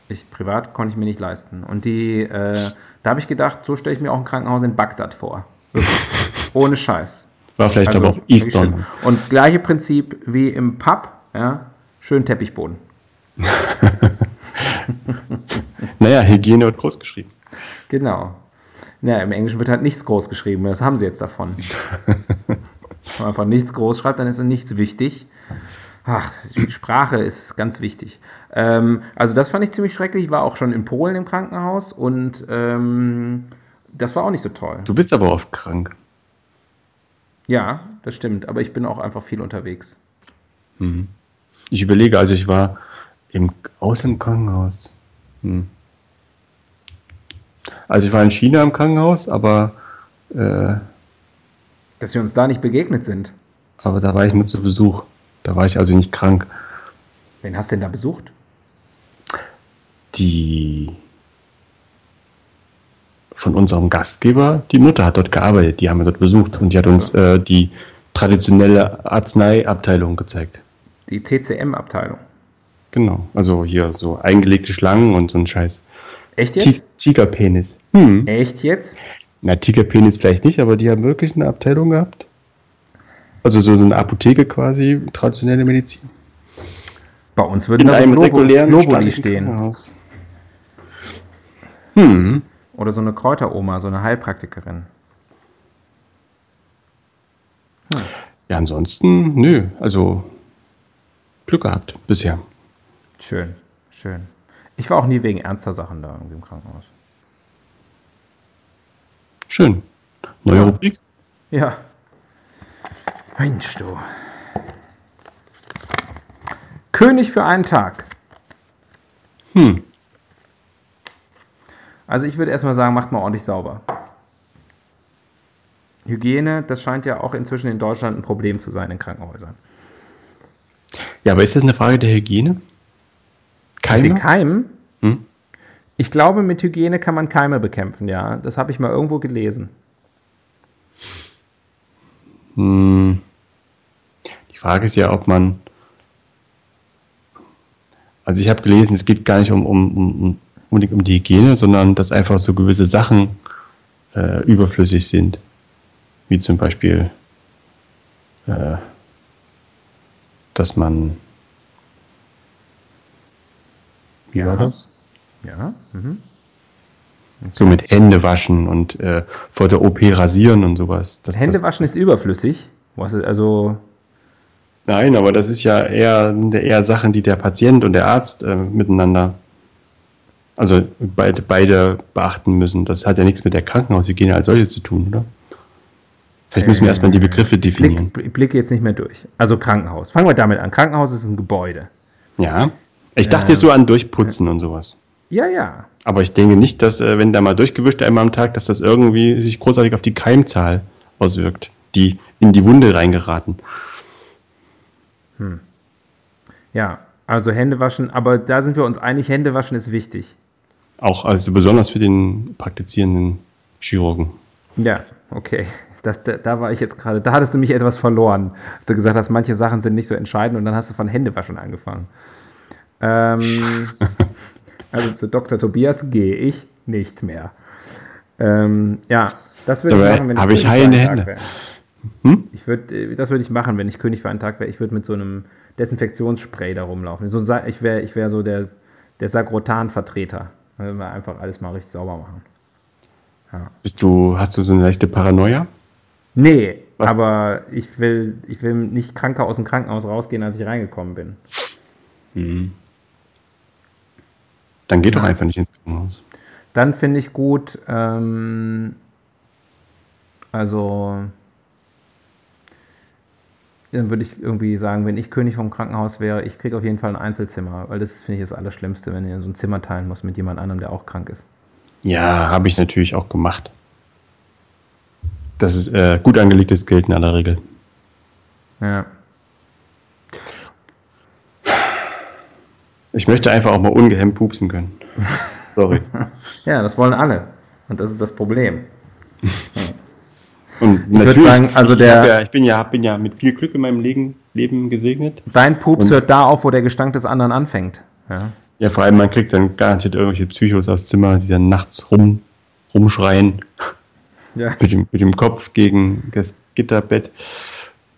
Ich, privat konnte ich mir nicht leisten. Und die, äh, da habe ich gedacht, so stelle ich mir auch ein Krankenhaus in Bagdad vor. [LAUGHS] Ohne Scheiß. War vielleicht Also, aber auch Eastern. Und gleiche Prinzip wie im Pub, ja, schön Teppichboden. [LAUGHS] Naja, Hygiene wird groß geschrieben. Genau. Ja, im Englischen wird halt nichts groß geschrieben. Das haben sie jetzt davon. [LAUGHS] Wenn man einfach nichts groß schreibt, dann ist nichts wichtig. Ach, die Sprache ist ganz wichtig. Ähm, also das fand ich ziemlich schrecklich. Ich war auch schon in Polen im Krankenhaus und ähm, das war auch nicht so toll. Du bist aber oft krank. Ja, das stimmt. Aber ich bin auch einfach viel unterwegs. Mhm. Ich überlege, also ich war im Außenkrankenhaus. Hm. Also ich war in China im Krankenhaus, aber, äh, Dass wir uns da nicht begegnet sind. aber da war ich nur zu Besuch. Da war ich also nicht krank. Wen hast du denn da besucht? Die von unserem Gastgeber, die Mutter hat dort gearbeitet, die haben wir dort besucht und die hat uns äh, die traditionelle Arzneiabteilung gezeigt. Die TCM-Abteilung. Genau, also hier so eingelegte Schlangen und so ein Scheiß. Echt jetzt? Ti- Tigerpenis. Hm. Echt jetzt? Na, Tigerpenis vielleicht nicht, aber die haben wirklich eine Abteilung gehabt. Also so eine Apotheke quasi, traditionelle Medizin. Bei uns würden In da einem Globu- regulären Globuli stehen. Krankenhaus. Hm. Oder so eine Kräuteroma, so eine Heilpraktikerin. Ja, ansonsten, nö, also Glück gehabt bisher. Schön, schön. Ich war auch nie wegen ernster Sachen da irgendwie im Krankenhaus. Schön. Neue Ja. Rubrik? Ja. Mensch, du. König für einen Tag. Hm. Also ich würde erstmal sagen, macht mal ordentlich sauber. Hygiene, das scheint ja auch inzwischen in Deutschland ein Problem zu sein in Krankenhäusern. Ja, aber ist das eine Frage der Hygiene? Keime? Keimen? Hm? Ich glaube, mit Hygiene kann man Keime bekämpfen, ja. Das habe ich mal irgendwo gelesen. Hm. Die Frage ist ja, ob man. Also ich habe gelesen, es geht gar nicht um, um, um, unbedingt um die Hygiene, sondern dass einfach so gewisse Sachen äh, überflüssig sind. Wie zum Beispiel, äh, dass man. Wie war das? Ja. Mhm. So mit Hände waschen und äh, vor der OP rasieren und sowas. Das, Hände das, waschen ist überflüssig. Was ist also Nein, aber das ist ja eher, ja eher Sachen, die der Patient und der Arzt äh, miteinander, also beide, beide beachten müssen. Das hat ja nichts mit der Krankenhaushygiene als solche zu tun, oder? Vielleicht müssen wir Äh, erstmal die Begriffe definieren. Blick, ich blicke jetzt nicht mehr durch. Also Krankenhaus. Fangen wir damit an. Krankenhaus ist ein Gebäude. Ja. Ich dachte jetzt so an Durchputzen und sowas. Ja, ja. Aber ich denke nicht, dass, äh, wenn da mal durchgewischt einmal am Tag, dass das irgendwie sich großartig auf die Keimzahl auswirkt, die in die Wunde reingeraten. Ja, also Hände waschen, aber da sind wir uns einig, Hände waschen ist wichtig. Auch also besonders für den praktizierenden Chirurgen. Ja, okay. Das, da, da war ich jetzt gerade, da hattest du mich etwas verloren. Als du gesagt hast, manche Sachen sind nicht so entscheidend und dann hast du von Händewaschen angefangen. Ähm, [LAUGHS] also zu Dr. Tobias gehe ich nicht mehr. Ähm, ja, das würde ich machen, wenn habe ich König für heilende einen Tag Hände. wäre. Hm? Ich würd, äh, das würde ich machen, wenn ich König für einen Tag wäre. Ich würde mit so einem Desinfektionsspray da rumlaufen. So, ich wäre ich wär so der, der Sagrotan-Vertreter. Wenn wir einfach alles mal richtig sauber machen. Ja. Bist du, hast du so eine leichte Paranoia? Nee, Was? aber ich will, ich will nicht kranker aus dem Krankenhaus rausgehen, als ich reingekommen bin. Mhm. Dann geht doch einfach nicht ins Krankenhaus. Dann finde ich gut, ähm, also dann würde ich irgendwie sagen, wenn ich König vom Krankenhaus wäre, ich kriege auf jeden Fall ein Einzelzimmer, weil das finde ich das Allerschlimmste, wenn ihr so ein Zimmer teilen muss mit jemand anderem, der auch krank ist. Ja, habe ich natürlich auch gemacht. Das ist äh, gut angelegtes Geld in aller Regel. Ja. Ich möchte einfach auch mal ungehemmt pupsen können. [LAUGHS] Sorry. Ja, das wollen alle. Und das ist das Problem. [LAUGHS] Und Ich würd sagen, also der- ja, ich bin ja, bin ja mit viel Glück in meinem Leben, Leben gesegnet. Dein Pups Und- hört da auf, wo der Gestank des anderen anfängt. Ja. Ja, vor allem man kriegt dann garantiert irgendwelche Psychos aufs Zimmer, die dann nachts rum, rumschreien, [LAUGHS] ja. mit dem, mit dem Kopf gegen das Gitterbett.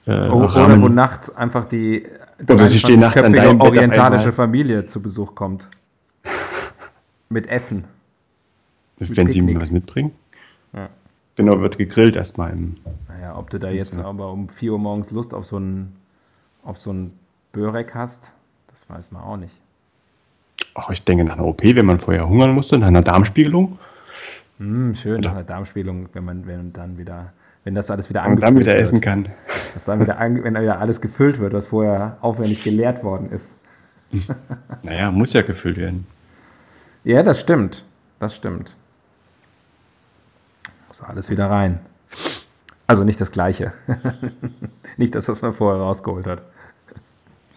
Äh, O- Oder wo nachts einfach die Oder sie stehen nachts an 23-köpfige deinem orientalische. Familie zu Besuch kommt. [LAUGHS] Mit Essen. Wenn sie mir was mitbringen. Genau, wird gegrillt erstmal im. Naja, ob du da jetzt aber um 4 Uhr morgens Lust auf so ein, auf so ein Börek hast, das weiß man auch nicht. Ach, ich denke nach einer OP, wenn man vorher hungern musste, nach einer Darmspiegelung Hm, schön, nach der Darmspiegelung, wenn man wenn dann wieder, wenn das alles wieder und dann wieder wird, essen kann. Dass dann wieder, wenn dann wieder alles gefüllt wird, was vorher aufwendig geleert worden ist. Naja, muss ja gefüllt werden. Ja, das stimmt. Das stimmt. Muss alles wieder rein. Also nicht das Gleiche. [LAUGHS] nicht das, was man vorher rausgeholt hat.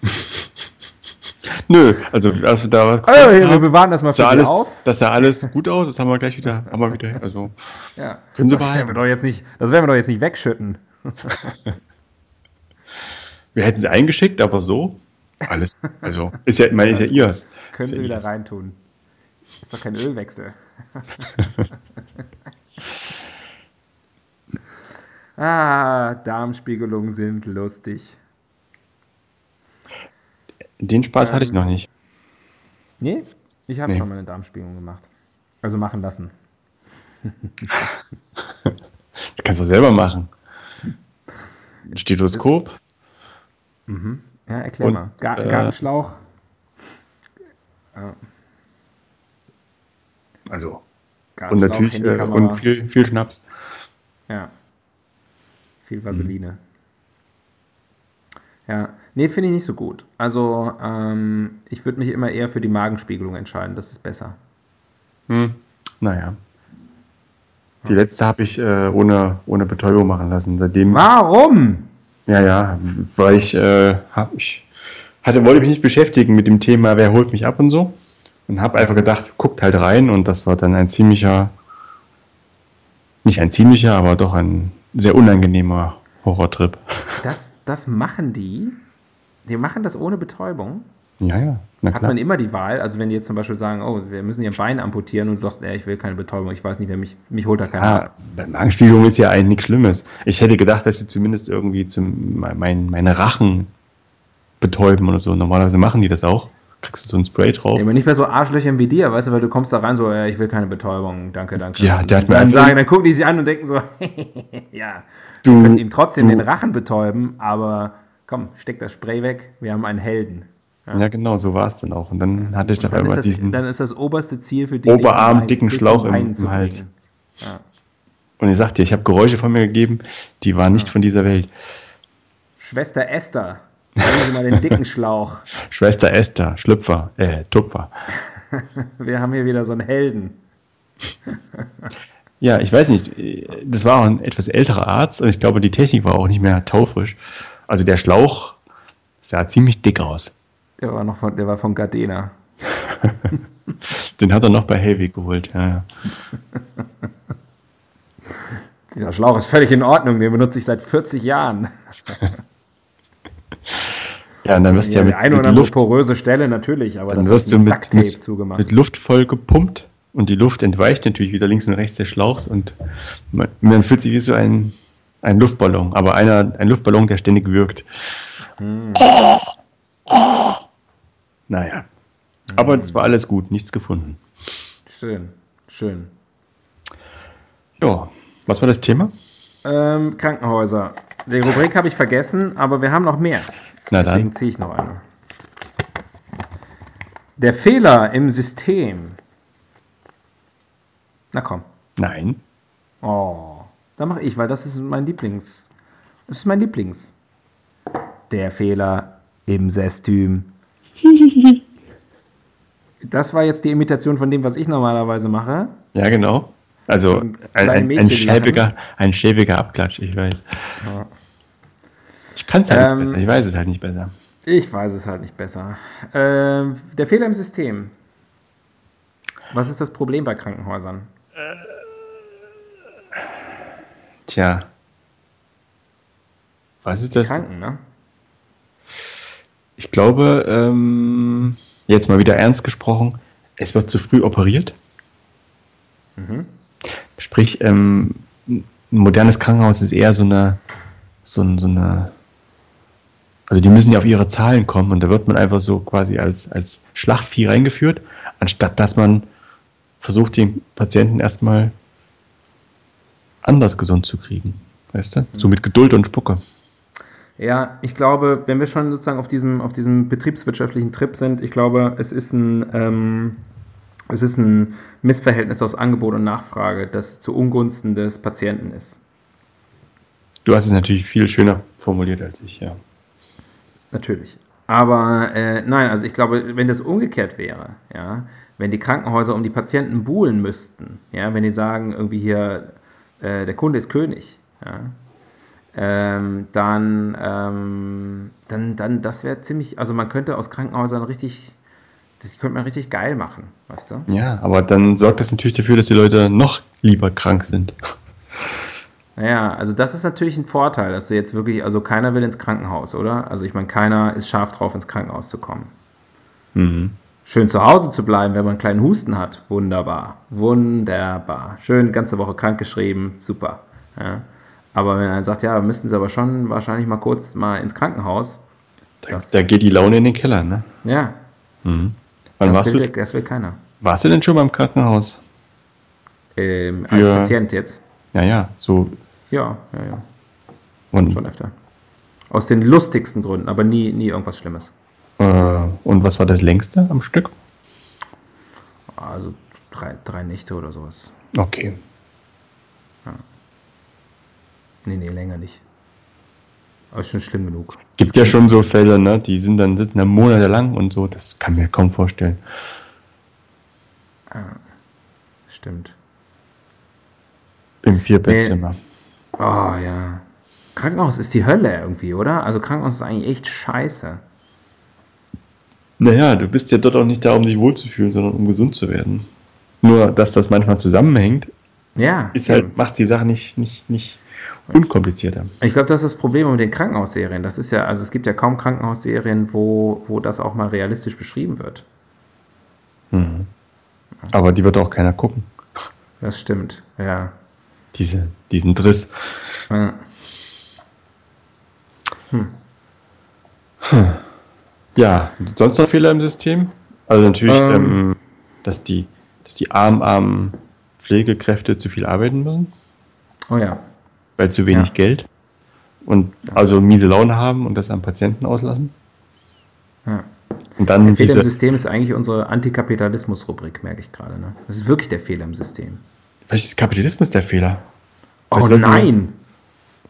[LAUGHS] Nö, also als wir da was Ah, geguckt wir haben, bewahren das mal für alles, auf. das sah alles gut aus, das haben wir gleich wieder, haben wir wieder, also Ja. Können Sie das werden wir doch jetzt nicht, das werden wir doch jetzt nicht wegschütten. [LAUGHS] wir hätten sie eingeschickt, aber so, alles, also, ist ja, ich meine, ist ja ihrs. Können Ist Sie ja wieder ihrs. reintun. Ist doch kein Ölwechsel. Ah, Darmspiegelungen sind lustig. Den Spaß hatte ich Ähm, noch nicht. Nee, ich habe Nee. schon mal eine Darmspiegelung gemacht. Also machen lassen. Das [LAUGHS] kannst du selber machen. Stethoskop, Ja, erklär Und, mal. Gar, äh, Gartenschlauch. also, und Gartenschlauch, natürlich, äh, und viel, viel Schnaps. Ja. Viel Vaseline. Ja, nee, finde ich nicht so gut. Also, ähm, ich würde mich immer eher für die Magenspiegelung entscheiden. Das ist besser. Hm. Naja. Die letzte habe ich äh, ohne, ohne Betäubung machen lassen. Seitdem, Warum? ja, ja, weil ich, äh, hab, ich hatte, wollte mich nicht beschäftigen mit dem Thema, wer holt mich ab und so. Und habe einfach gedacht, guckt halt rein und das war dann ein ziemlicher, nicht ein ziemlicher, aber doch ein sehr unangenehmer Horrortrip. Das, das machen die. Die machen das ohne Betäubung. Ja, ja, na Hat klar. man immer die Wahl, also wenn die jetzt zum Beispiel sagen, oh, wir müssen ihr Bein amputieren und du sagst, ey, ich will keine Betäubung, ich weiß nicht, wer mich, mich holt da keiner Ja, ab. bei Magenspiegelung ist ja eigentlich nichts Schlimmes. Ich hätte gedacht, dass sie zumindest irgendwie zum, mein, meine Rachen betäuben oder so. Normalerweise machen die das auch. Kriegst du so ein Spray drauf. Ja, aber nicht mehr so Arschlöcher wie dir, weißt du, weil du kommst da rein so, äh, ich will keine Betäubung, danke, danke. Ja, der hat mir dann sagen, dann gucken die sich an und denken so, [LAUGHS] ja, Du- können ihm trotzdem du- den Rachen betäuben, aber komm, steck das Spray weg, wir haben einen Helden. Ja, genau, so war es dann auch. Und dann hatte ich dann, einmal das, diesen. dann ist das oberste Ziel für dich, Oberarm, dicken dich Schlauch im- im Hals. Ja. Und ich sag dir, ich habe Geräusche von mir gegeben, die waren nicht von dieser Welt. Schwester Esther, bringen Sie mal den dicken Schlauch. [LAUGHS] Schwester Esther, Schlüpfer, äh, Tupfer. [LAUGHS] Wir haben hier wieder so einen Helden. [LAUGHS] Ja, ich weiß nicht, das war auch ein etwas älterer Arzt und ich glaube, die Technik war auch nicht mehr taufrisch. Also der Schlauch sah ziemlich dick aus. Der war noch von, der war von Gardena. Den hat er noch bei Hellweg geholt. Ja, ja. Dieser Schlauch ist völlig in Ordnung, den benutze ich seit 40 Jahren. Ja und dann wirst du ja mit, eine mit oder Luft, poröse Stelle natürlich, aber dann wirst du mit mit, mit, Luft voll gepumpt und die Luft entweicht natürlich wieder links und rechts des Schlauchs und man, man fühlt sich wie so ein, ein Luftballon, aber einer, ein Luftballon, der ständig wirkt. Hm. Naja. Aber es war alles gut, nichts gefunden. Schön, schön. Ja, was war das Thema? Ähm, Krankenhäuser. Die Rubrik habe ich vergessen, aber wir haben noch mehr. Na Deswegen dann, ziehe ich noch eine. Der Fehler im System. Na komm. nein. Oh, da mache ich, weil das ist mein Lieblings. Das ist mein Lieblings. Der Fehler im System. [LAUGHS] Das war jetzt die Imitation von dem, was ich normalerweise mache. Ja, genau. Also ein, ein, ein, schäbiger, ein schäbiger Abklatsch, ich weiß. Ja. Ich kann es halt Ähm, nicht besser, ich weiß es halt nicht besser. Ich weiß es halt nicht besser. Ähm, der Fehler im System. Was ist das Problem bei Krankenhäusern? Tja, Was ist das? Kranken, ne? Ich glaube, ähm, jetzt mal wieder ernst gesprochen, es wird zu früh operiert. Mhm. Sprich, ähm, ein modernes Krankenhaus ist eher so eine, so, so eine, also die müssen ja auf ihre Zahlen kommen und da wird man einfach so quasi als, als Schlachtvieh reingeführt, anstatt dass man versucht, den Patienten erstmal anders gesund zu kriegen. Weißt du? So mit Geduld und Spucke. Ja, ich glaube, wenn wir schon sozusagen auf diesem, auf diesem betriebswirtschaftlichen Trip sind, ich glaube, es ist ein, ähm, es ist ein Missverhältnis aus Angebot und Nachfrage, das zu Ungunsten des Patienten ist. Du hast es natürlich viel schöner formuliert als ich, ja. Natürlich. Aber äh, nein, also ich glaube, wenn das umgekehrt wäre, ja, wenn die Krankenhäuser um die Patienten buhlen müssten, ja, wenn die sagen, irgendwie hier, äh, der Kunde ist König, ja, ähm, dann, ähm, dann, dann, das wäre ziemlich, also man könnte aus Krankenhäusern richtig, das könnte man richtig geil machen, weißt du? Ja, aber dann sorgt das natürlich dafür, dass die Leute noch lieber krank sind. Naja, also das ist natürlich ein Vorteil, dass du jetzt wirklich, also keiner will ins Krankenhaus, oder? Also ich meine, keiner ist scharf drauf, ins Krankenhaus zu kommen. Mhm. Schön zu Hause zu bleiben, wenn man einen kleinen Husten hat. Wunderbar. Wunderbar. Schön ganze Woche krankgeschrieben. Super. Ja. Aber wenn einer sagt, ja, müssten sie aber schon wahrscheinlich mal kurz mal ins Krankenhaus. Da, da geht die Laune in den Keller, ne? Ja, Mhm. Wann das warst will, du, das will keiner. warst du denn schon beim Krankenhaus? Ähm, als Für- Patient jetzt. Ja, ja, so. Ja, ja, ja. Und, Schon öfter. Aus den lustigsten Gründen, aber nie, nie irgendwas Schlimmes. äh, und was war das längste am Stück? Also drei, drei Nächte oder sowas. Okay. Nee, nee, länger nicht. Aber ist schon schlimm genug. Gibt ja schon so Fälle, ne? Die sind dann sitzen dann monatelang und so. Das kann mir kaum vorstellen. Stimmt. Im Vierbettzimmer. Oh ja. Krankenhaus ist die Hölle irgendwie, oder? Also Krankenhaus ist eigentlich echt scheiße. Naja, du bist ja dort auch nicht da, um dich wohlzufühlen, sondern um gesund zu werden. Nur, dass das manchmal zusammenhängt, Ja. ist halt, macht die Sache nicht, nicht, nicht unkomplizierter. Ich glaube, das ist das Problem mit den Krankenhausserien. Das ist ja, also es gibt ja kaum Krankenhausserien, wo, wo das auch mal realistisch beschrieben wird. Mhm. Aber die wird auch keiner gucken. Das stimmt, ja. Diese, diesen Driss. ja. Ja, sonst noch Fehler im System? Also natürlich, Ähm. ähm, dass die, dass die armen, armen Pflegekräfte zu viel arbeiten müssen, Oh ja. weil zu wenig Ja. Geld und also miese Laune haben und das am Patienten auslassen. ja. Und dann Der Fehler im System ist eigentlich unsere Antikapitalismus-Rubrik, merke ich gerade. Ne? Das ist wirklich der Fehler im System. vielleicht ist Kapitalismus der Fehler. Oh Vielleicht sollten wir- nein!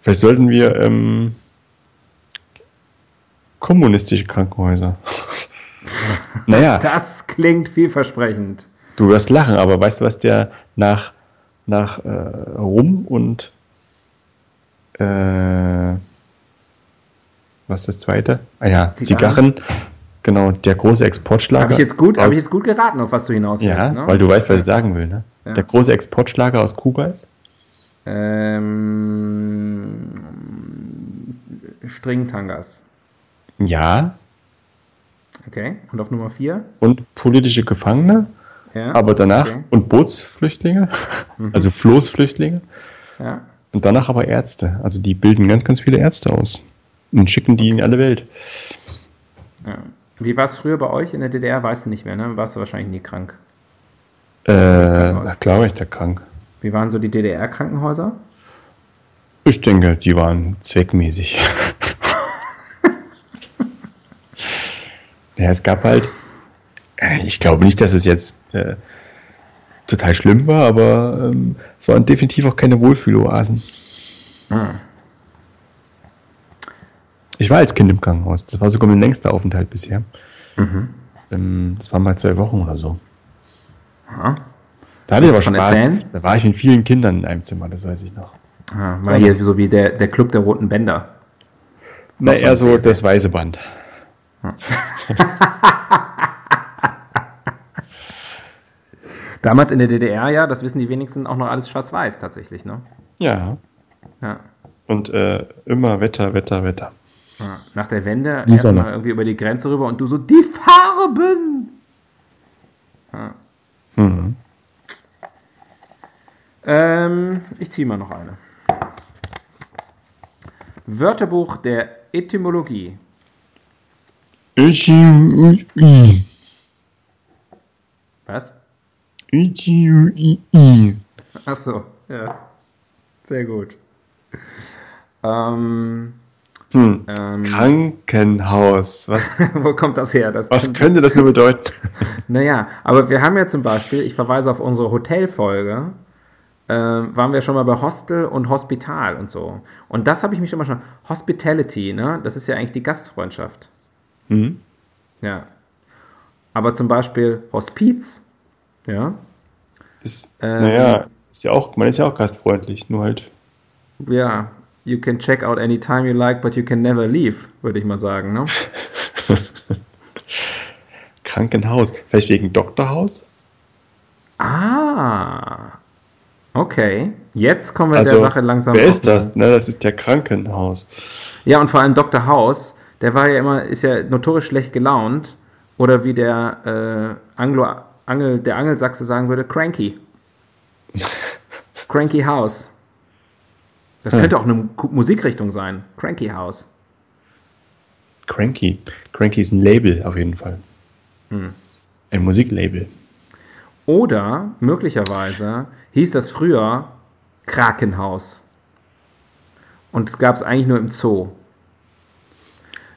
Vielleicht sollten wir ähm, kommunistische Krankenhäuser. [LAUGHS] naja, Das klingt vielversprechend. Du wirst lachen, aber weißt du, was der nach, nach äh, Rum und äh, was ist das zweite? Ah ja, Zigarren? Zigarren. Genau, der große Exportschlager. Habe ich, jetzt gut- hab ich jetzt gut geraten, auf was du hinaus willst. Ja, ne? weil du weißt, was ich sagen will. Ne? Ja. Der große Exportschlager aus Kuba ist? Ähm, Stringtangas. Ja. Okay. Und auf Nummer 4? Und politische Gefangene, Ja. aber danach Okay. und Bootsflüchtlinge, Mhm. also Floßflüchtlinge. Ja. Und danach aber Ärzte. Also die bilden ganz, ganz viele Ärzte aus. Und schicken die in alle Welt. ja. Wie war es früher bei euch in der DDR? Weißt du nicht mehr, ne? Warst du wahrscheinlich nie krank. Äh, klar war ich da krank. Wie waren so die DDR-Krankenhäuser? Ich denke, die waren zweckmäßig. [LAUGHS] ja, es gab halt, ich glaube nicht, dass es jetzt äh, total schlimm war, aber ähm, es waren definitiv auch keine Wohlfühloasen. Ah. Ich war als Kind im Krankenhaus. Das war sogar mein längster Aufenthalt bisher. Mhm. Ähm, das waren mal zwei Wochen oder so. Aha. Da hatte ich aber Spaß. erzählen? Da war ich mit vielen Kindern in einem Zimmer, das weiß ich noch. Ah, war hier so wie der, der Club der roten Bänder. Na, eher so das weiße Band. [LAUGHS] [LAUGHS] Damals in der DDR, ja, das wissen die wenigsten, auch noch alles schwarz-weiß tatsächlich, ne? Ja. Ja. Und äh, immer Wetter, Wetter, Wetter. Ja, nach der Wende Die Sonne. erstmal irgendwie über die Grenze rüber und du so, die Farben! Ja. Mhm. Ähm, ich ziehe mal noch eine. Wörterbuch der Etymologie. I, Was? I, Ach so, ja. Sehr gut. Ähm, Hm. ähm, Krankenhaus. Was, [LAUGHS] wo kommt das her? Das was kann- könnte das nur bedeuten? [LAUGHS] Naja, aber wir haben ja zum Beispiel, ich verweise auf unsere Hotelfolge, ähm, waren wir schon mal bei Hostel und Hospital und so. Und das habe ich mich immer schon. Hospitality, ne? Das ist ja eigentlich die Gastfreundschaft. Hm? Ja. Aber zum Beispiel Hospiz, ja. Das, Ähm. naja, ist ja auch, man ist ja auch gastfreundlich, nur halt. Ja, you can check out anytime you like, but you can never leave, würde ich mal sagen, ne? [LAUGHS] Krankenhaus. Vielleicht wegen Doktorhaus? Ah. Okay. Jetzt kommen wir Also, der Sache langsam wer ist das? Ne, das ist der Krankenhaus. Ja, und vor allem Dr. House, der war ja immer, ist ja notorisch schlecht gelaunt. Oder wie der äh, Anglo, Angel, der Angelsachse sagen würde, cranky. cranky House. Das könnte auch eine Musikrichtung sein. Cranky House. Cranky. Cranky ist ein Label auf jeden Fall. Hm. Ein Musiklabel. Oder möglicherweise hieß das früher Krakenhaus. Und es gab es eigentlich nur im Zoo.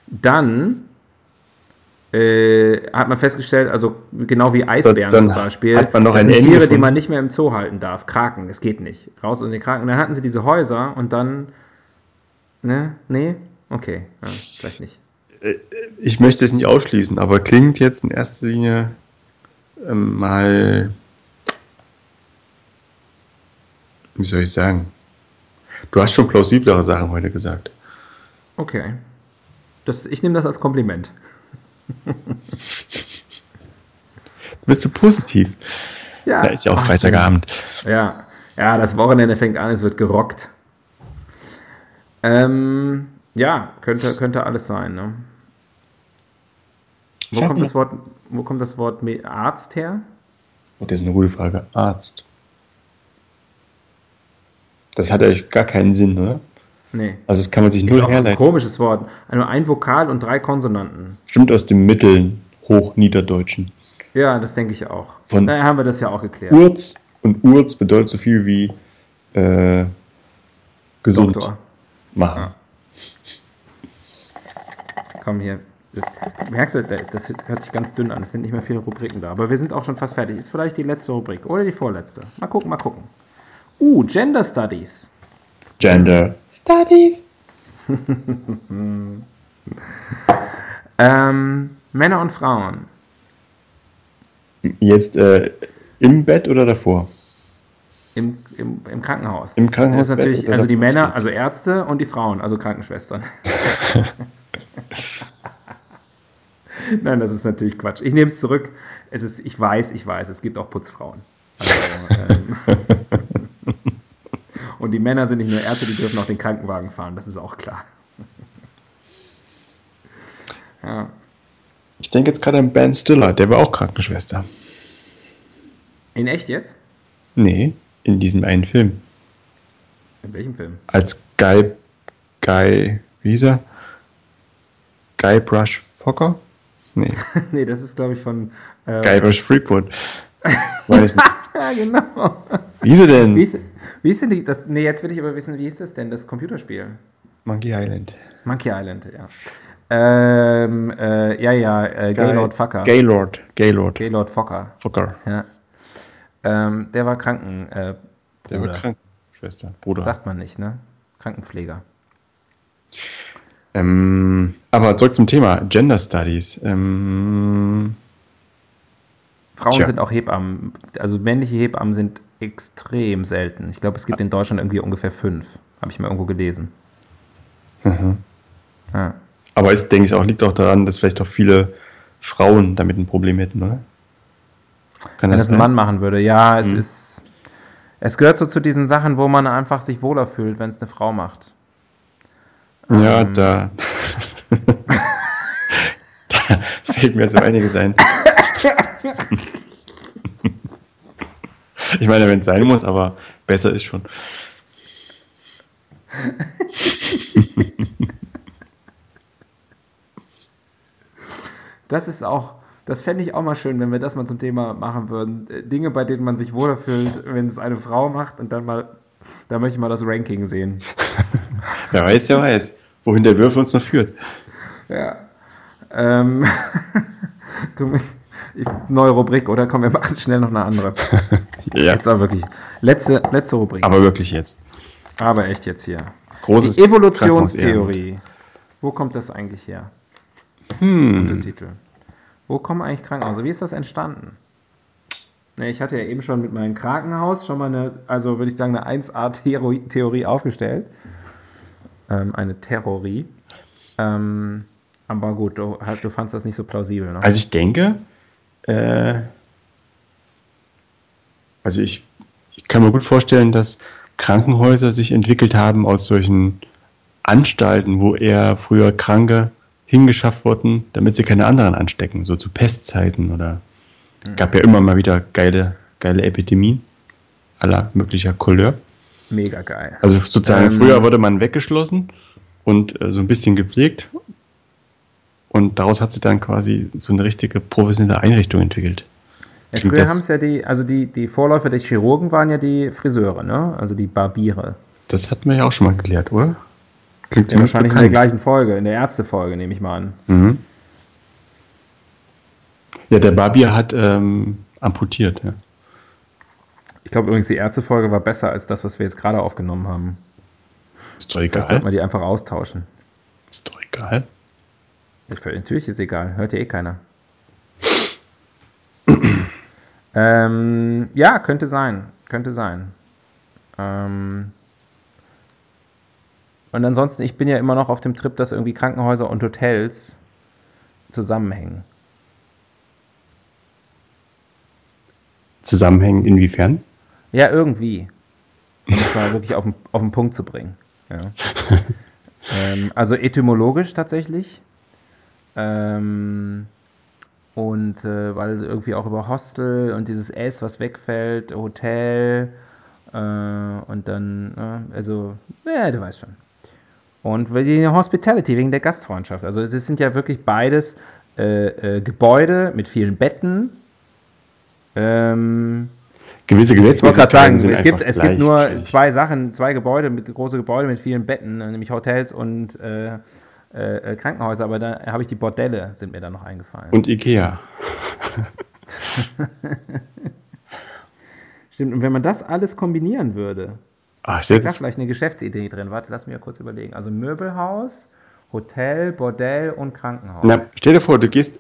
Dann äh, hat man festgestellt, also genau wie Eisbären dann zum Beispiel, hat man noch das sind N Tiere, die man nicht mehr im Zoo halten darf. Kraken, es geht nicht. Raus aus den Kraken. Und dann hatten sie diese Häuser und dann, ne, nee, okay, ja, vielleicht nicht. Ich möchte es nicht ausschließen, aber klingt jetzt in erster Linie ähm, mal. Wie soll ich sagen? Du hast schon plausiblere Sachen heute gesagt. Okay. Das, ich nehme das als Kompliment. [LAUGHS] Bist du positiv? Ja, Da ist ja auch Ach, Freitagabend. Ja, ja, das Wochenende fängt an, es wird gerockt. Ähm, ja, könnte, könnte alles sein. Ne? Wo, kommt das Wort, wo kommt das Wort Arzt her? Oh, das ist eine gute Frage. Arzt. Das hat eigentlich gar keinen Sinn, oder? Nee. Also das kann man sich null auch ein herleiten. komisches Wort. Nur ein Vokal und drei Konsonanten. Stimmt aus dem Mitteln Hochniederdeutschen. Ja, das denke ich auch. Von- Daher haben wir das ja auch geklärt. Urz und Urz bedeutet so viel wie äh, gesund Doktor. machen. Ja. Komm hier. Merkst du, das hört sich ganz dünn an. Es sind nicht mehr viele Rubriken da. Aber wir sind auch schon fast fertig. Ist vielleicht die letzte Rubrik oder die vorletzte. Mal gucken, mal gucken. Uh, Gender Studies. Gender. [LAUGHS] Ähm, Männer und Frauen. Jetzt äh, im Bett oder davor? Im, im, im Krankenhaus. Im Krankenhaus Das ist natürlich, also die Männer, also Ärzte und die Frauen, also Krankenschwestern. [LAUGHS] Nein, das ist natürlich Quatsch. Ich nehme es zurück. Es ist, ich weiß, ich weiß, es gibt auch Putzfrauen. Also, ähm, [LAUGHS] und die Männer sind nicht nur Ärzte, die dürfen auch den Krankenwagen fahren, das ist auch klar. [LAUGHS] Ja. Ich denke jetzt gerade an Ben Stiller, der war auch Krankenschwester. In echt jetzt? Nee, in diesem einen Film. In welchem Film? Als Guy, Guy, wie hieß er? Guybrush Fokker? Nee, [LAUGHS] nee, das ist, glaube ich, von. Äh, Guybrush Threepwood. Das [LAUGHS] meine ich nicht. ja, genau. Wie hieß er denn? Wie ist, wie ist denn die, das, nee, jetzt will ich aber wissen, wie ist das denn, das Computerspiel? Monkey Island. Monkey Island, ja. Ähm, äh, ja, ja, äh, Gaylord Fucker. Gaylord. Gaylord. Gaylord Focker, Fokker. ja. Ähm, der war Kranken, äh, Der war. Krankenschwester. Bruder. sagt man nicht, ne? Krankenpfleger. Ähm, aber zurück zum Thema Gender Studies. Ähm, Frauen Tja. sind auch Hebammen, also männliche Hebammen sind extrem selten. Ich glaube, es gibt in Deutschland irgendwie ungefähr fünf, habe ich mal irgendwo gelesen. mhm. Ja. aber es denke ich auch, liegt auch daran, dass vielleicht auch viele Frauen damit ein Problem hätten, oder? Kann Wenn das ein? Mann machen würde, ja, es Mhm. ist. Es gehört so zu diesen Sachen, wo man einfach sich wohler fühlt, wenn es eine Frau macht. Ja, ähm. da, [LAUGHS] da fällt mir so einiges ein. [LAUGHS] ich meine, wenn es sein muss, aber besser ist schon. [LAUGHS] das ist auch, das fände ich auch mal schön, wenn wir das mal zum Thema machen würden. Äh, Dinge, bei denen man sich wohler fühlt, wenn es eine Frau macht und dann mal, da möchte ich mal das Ranking sehen. [LAUGHS] wer weiß, wer weiß, wohin der Würfel uns noch führt. Ja. Ähm, [LAUGHS] neue Rubrik, oder? Komm, wir machen schnell noch eine andere. [LAUGHS] ja. Jetzt aber wirklich. Letzte, letzte Rubrik. Aber wirklich jetzt. Aber echt jetzt hier. Großes Die Evolutionstheorie. Wo kommt das eigentlich her? Hm. Untertitel. Wo kommen eigentlich Krankenhäuser? Wie ist das entstanden? Ne, ich hatte ja eben schon mit meinem Krankenhaus schon mal eine, also würde ich sagen, eine 1A-Theorie aufgestellt. Ähm, eine Terrorie. Ähm, aber gut, du, du, fandst das nicht so plausibel. Ne? Also ich denke, äh, also ich, ich kann mir gut vorstellen, dass Krankenhäuser sich entwickelt haben aus solchen Anstalten, wo eher früher Kranke hingeschafft wurden, damit sie keine anderen anstecken, so zu Pestzeiten oder mhm. gab ja immer mal wieder geile, geile Epidemien aller möglicher Couleur. Mega geil. Also sozusagen ähm, früher wurde man weggeschlossen und äh, so ein bisschen gepflegt und daraus hat sich dann quasi so eine richtige professionelle Einrichtung entwickelt. Ja, früher haben es ja die, also die, die Vorläufer der Chirurgen waren ja die Friseure, ne? Also die Barbiere. Das hatten wir ja auch schon mal geklärt, oder? Klingt ja, wahrscheinlich bekannt. in der gleichen Folge, in der Ärztefolge, nehme ich mal an. Mhm. Ja, der Barbier hat ähm, amputiert, ja. Ich glaube übrigens, die Ärztefolge war besser als das, was wir jetzt gerade aufgenommen haben. Ist doch egal. Vielleicht man die einfach austauschen. Ist doch egal. Natürlich ist egal, hört ja eh keiner. [CLEARS THROAT] ähm, ja, könnte sein. Könnte sein. Ähm, und ansonsten, ich bin ja immer noch auf dem Trip, dass irgendwie Krankenhäuser und Hotels zusammenhängen. Zusammenhängen inwiefern? Ja, irgendwie. [LAUGHS] Um es mal wirklich auf den, auf den Punkt zu bringen. Ja. [LAUGHS] ähm, also etymologisch tatsächlich. Ähm, und äh, weil irgendwie auch über Hostel und dieses S, was wegfällt, Hotel äh, und dann, äh, also, ja, du weißt schon. Und die Hospitality wegen der Gastfreundschaft. Also es sind ja wirklich beides äh, äh, Gebäude mit vielen Betten. Ähm, Gewisse Gesetzmäßigkeiten sind es gibt, es gibt nur zwei Sachen, zwei Gebäude, mit, große Gebäude mit vielen Betten, nämlich Hotels und äh, äh, Krankenhäuser, aber da habe ich die Bordelle, sind mir da noch eingefallen. Und Ikea. [LAUGHS] Stimmt, und wenn man das alles kombinieren würde, Ach, da vielleicht eine Geschäftsidee drin. Warte, lass mich ja kurz überlegen. Also Möbelhaus, Hotel, Bordell und Krankenhaus. Na, stell dir vor, du gehst,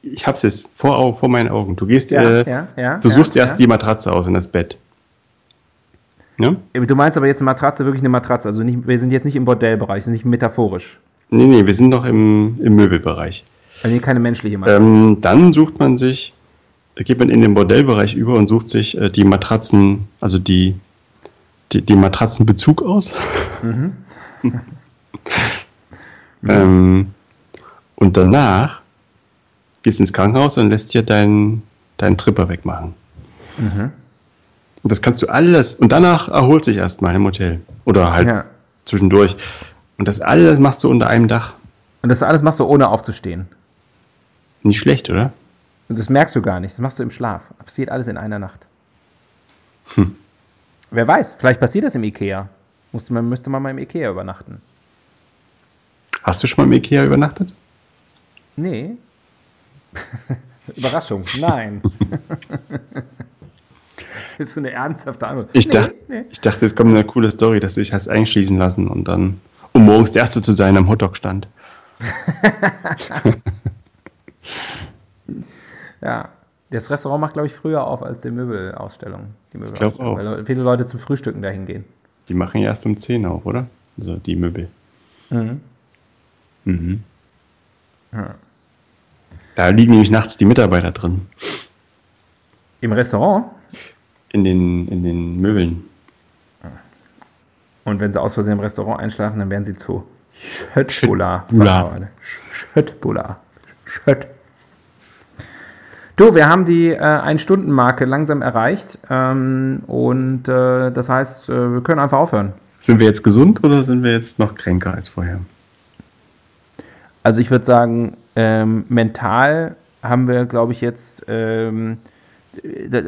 ich hab's jetzt vor, vor meinen Augen, du gehst, ja, äh, ja, ja, du suchst erst die Matratze aus und das Bett. Ja? Du meinst aber jetzt eine Matratze, wirklich eine Matratze. Also nicht, wir sind jetzt nicht im Bordellbereich, sind nicht metaphorisch. Nee, nee, wir sind noch im, im Möbelbereich. Also keine menschliche Matratze. Ähm, dann sucht man sich, geht man in den Bordellbereich über und sucht sich äh, die Matratzen, also die, die, die Matratzenbezug aus. Mhm. [LAUGHS] ähm, und danach gehst ins Krankenhaus und lässt dir deinen, deinen Tripper wegmachen. Mhm. Und das kannst du alles, und danach erholt sich erstmal im Hotel. Oder halt ja. zwischendurch. Und das alles machst du unter einem Dach. Und das alles machst du ohne aufzustehen. Nicht schlecht, oder? Und das merkst du gar nicht. Das machst du im Schlaf. Passiert alles in einer Nacht. Hm. Wer weiß, vielleicht passiert das im Ikea. Musste man, müsste man mal im Ikea übernachten. Hast du schon mal im Ikea übernachtet? Nee. [LAUGHS] Überraschung, nein. [LAUGHS] das ist so eine ernsthafte Antwort. Ich, nee, dacht, nee. ich dachte, es kommt eine coole Story, dass du dich hast einschließen lassen und dann um morgens der Erste zu sein am Hotdog-Stand. [LAUGHS] ja, das Restaurant macht, glaube ich, früher auf als die Möbelausstellung. Die Möbel ich glaube auch. Weil viele Leute zum Frühstücken dahin gehen. Die machen ja erst um 10 auf, oder? Also die Möbel. Mhm. Mhm. Ja. Da liegen nämlich nachts die Mitarbeiter drin. Im Restaurant? In den, in den Möbeln. Und wenn sie aus Versehen im Restaurant einschlafen, dann werden sie zu Schöttbula. Schöttbula. Schöttbula. Schött. Du, wir haben die äh, Ein-Stunden-Marke langsam erreicht. Ähm, und äh, das heißt, äh, wir können einfach aufhören. Sind wir jetzt gesund oder sind wir jetzt noch kränker als vorher? Also ich würde sagen, ähm, mental haben wir, glaube ich, jetzt, ähm,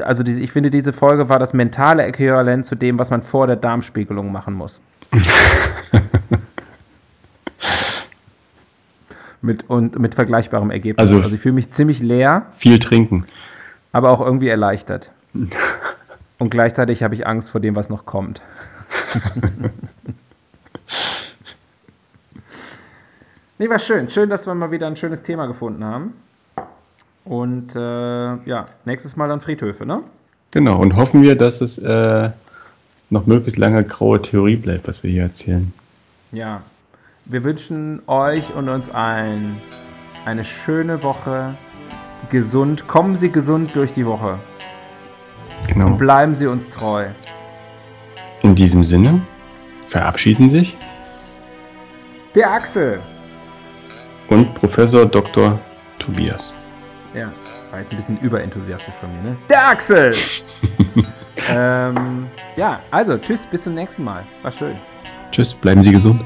also diese, ich finde, diese Folge war das mentale Äquivalent zu dem, was man vor der Darmspiegelung machen muss. [LAUGHS] mit, und mit vergleichbarem Ergebnis. Also- also ich fühle mich ziemlich leer, Viel trinken. aber auch irgendwie erleichtert. [LAUGHS] Und gleichzeitig habe ich Angst vor dem, was noch kommt. [LAUGHS] nee, war schön. Schön, dass wir mal wieder ein schönes Thema gefunden haben. Und äh, ja, nächstes Mal dann Friedhöfe, ne? Genau, und hoffen wir, dass es äh, noch möglichst lange graue Theorie bleibt, was wir hier erzählen. Ja. Wir wünschen euch und uns allen eine schöne Woche. Gesund. Kommen Sie gesund durch die Woche. Genau. Und bleiben Sie uns treu. In diesem Sinne verabschieden sich Der Axel. und Professor Dr. Tobias. Ja, war jetzt ein bisschen überenthusiastisch von mir, ne? Der Axel! [LAUGHS] ähm, ja, also, tschüss, bis zum nächsten Mal. War schön. Tschüss, bleiben Sie gesund.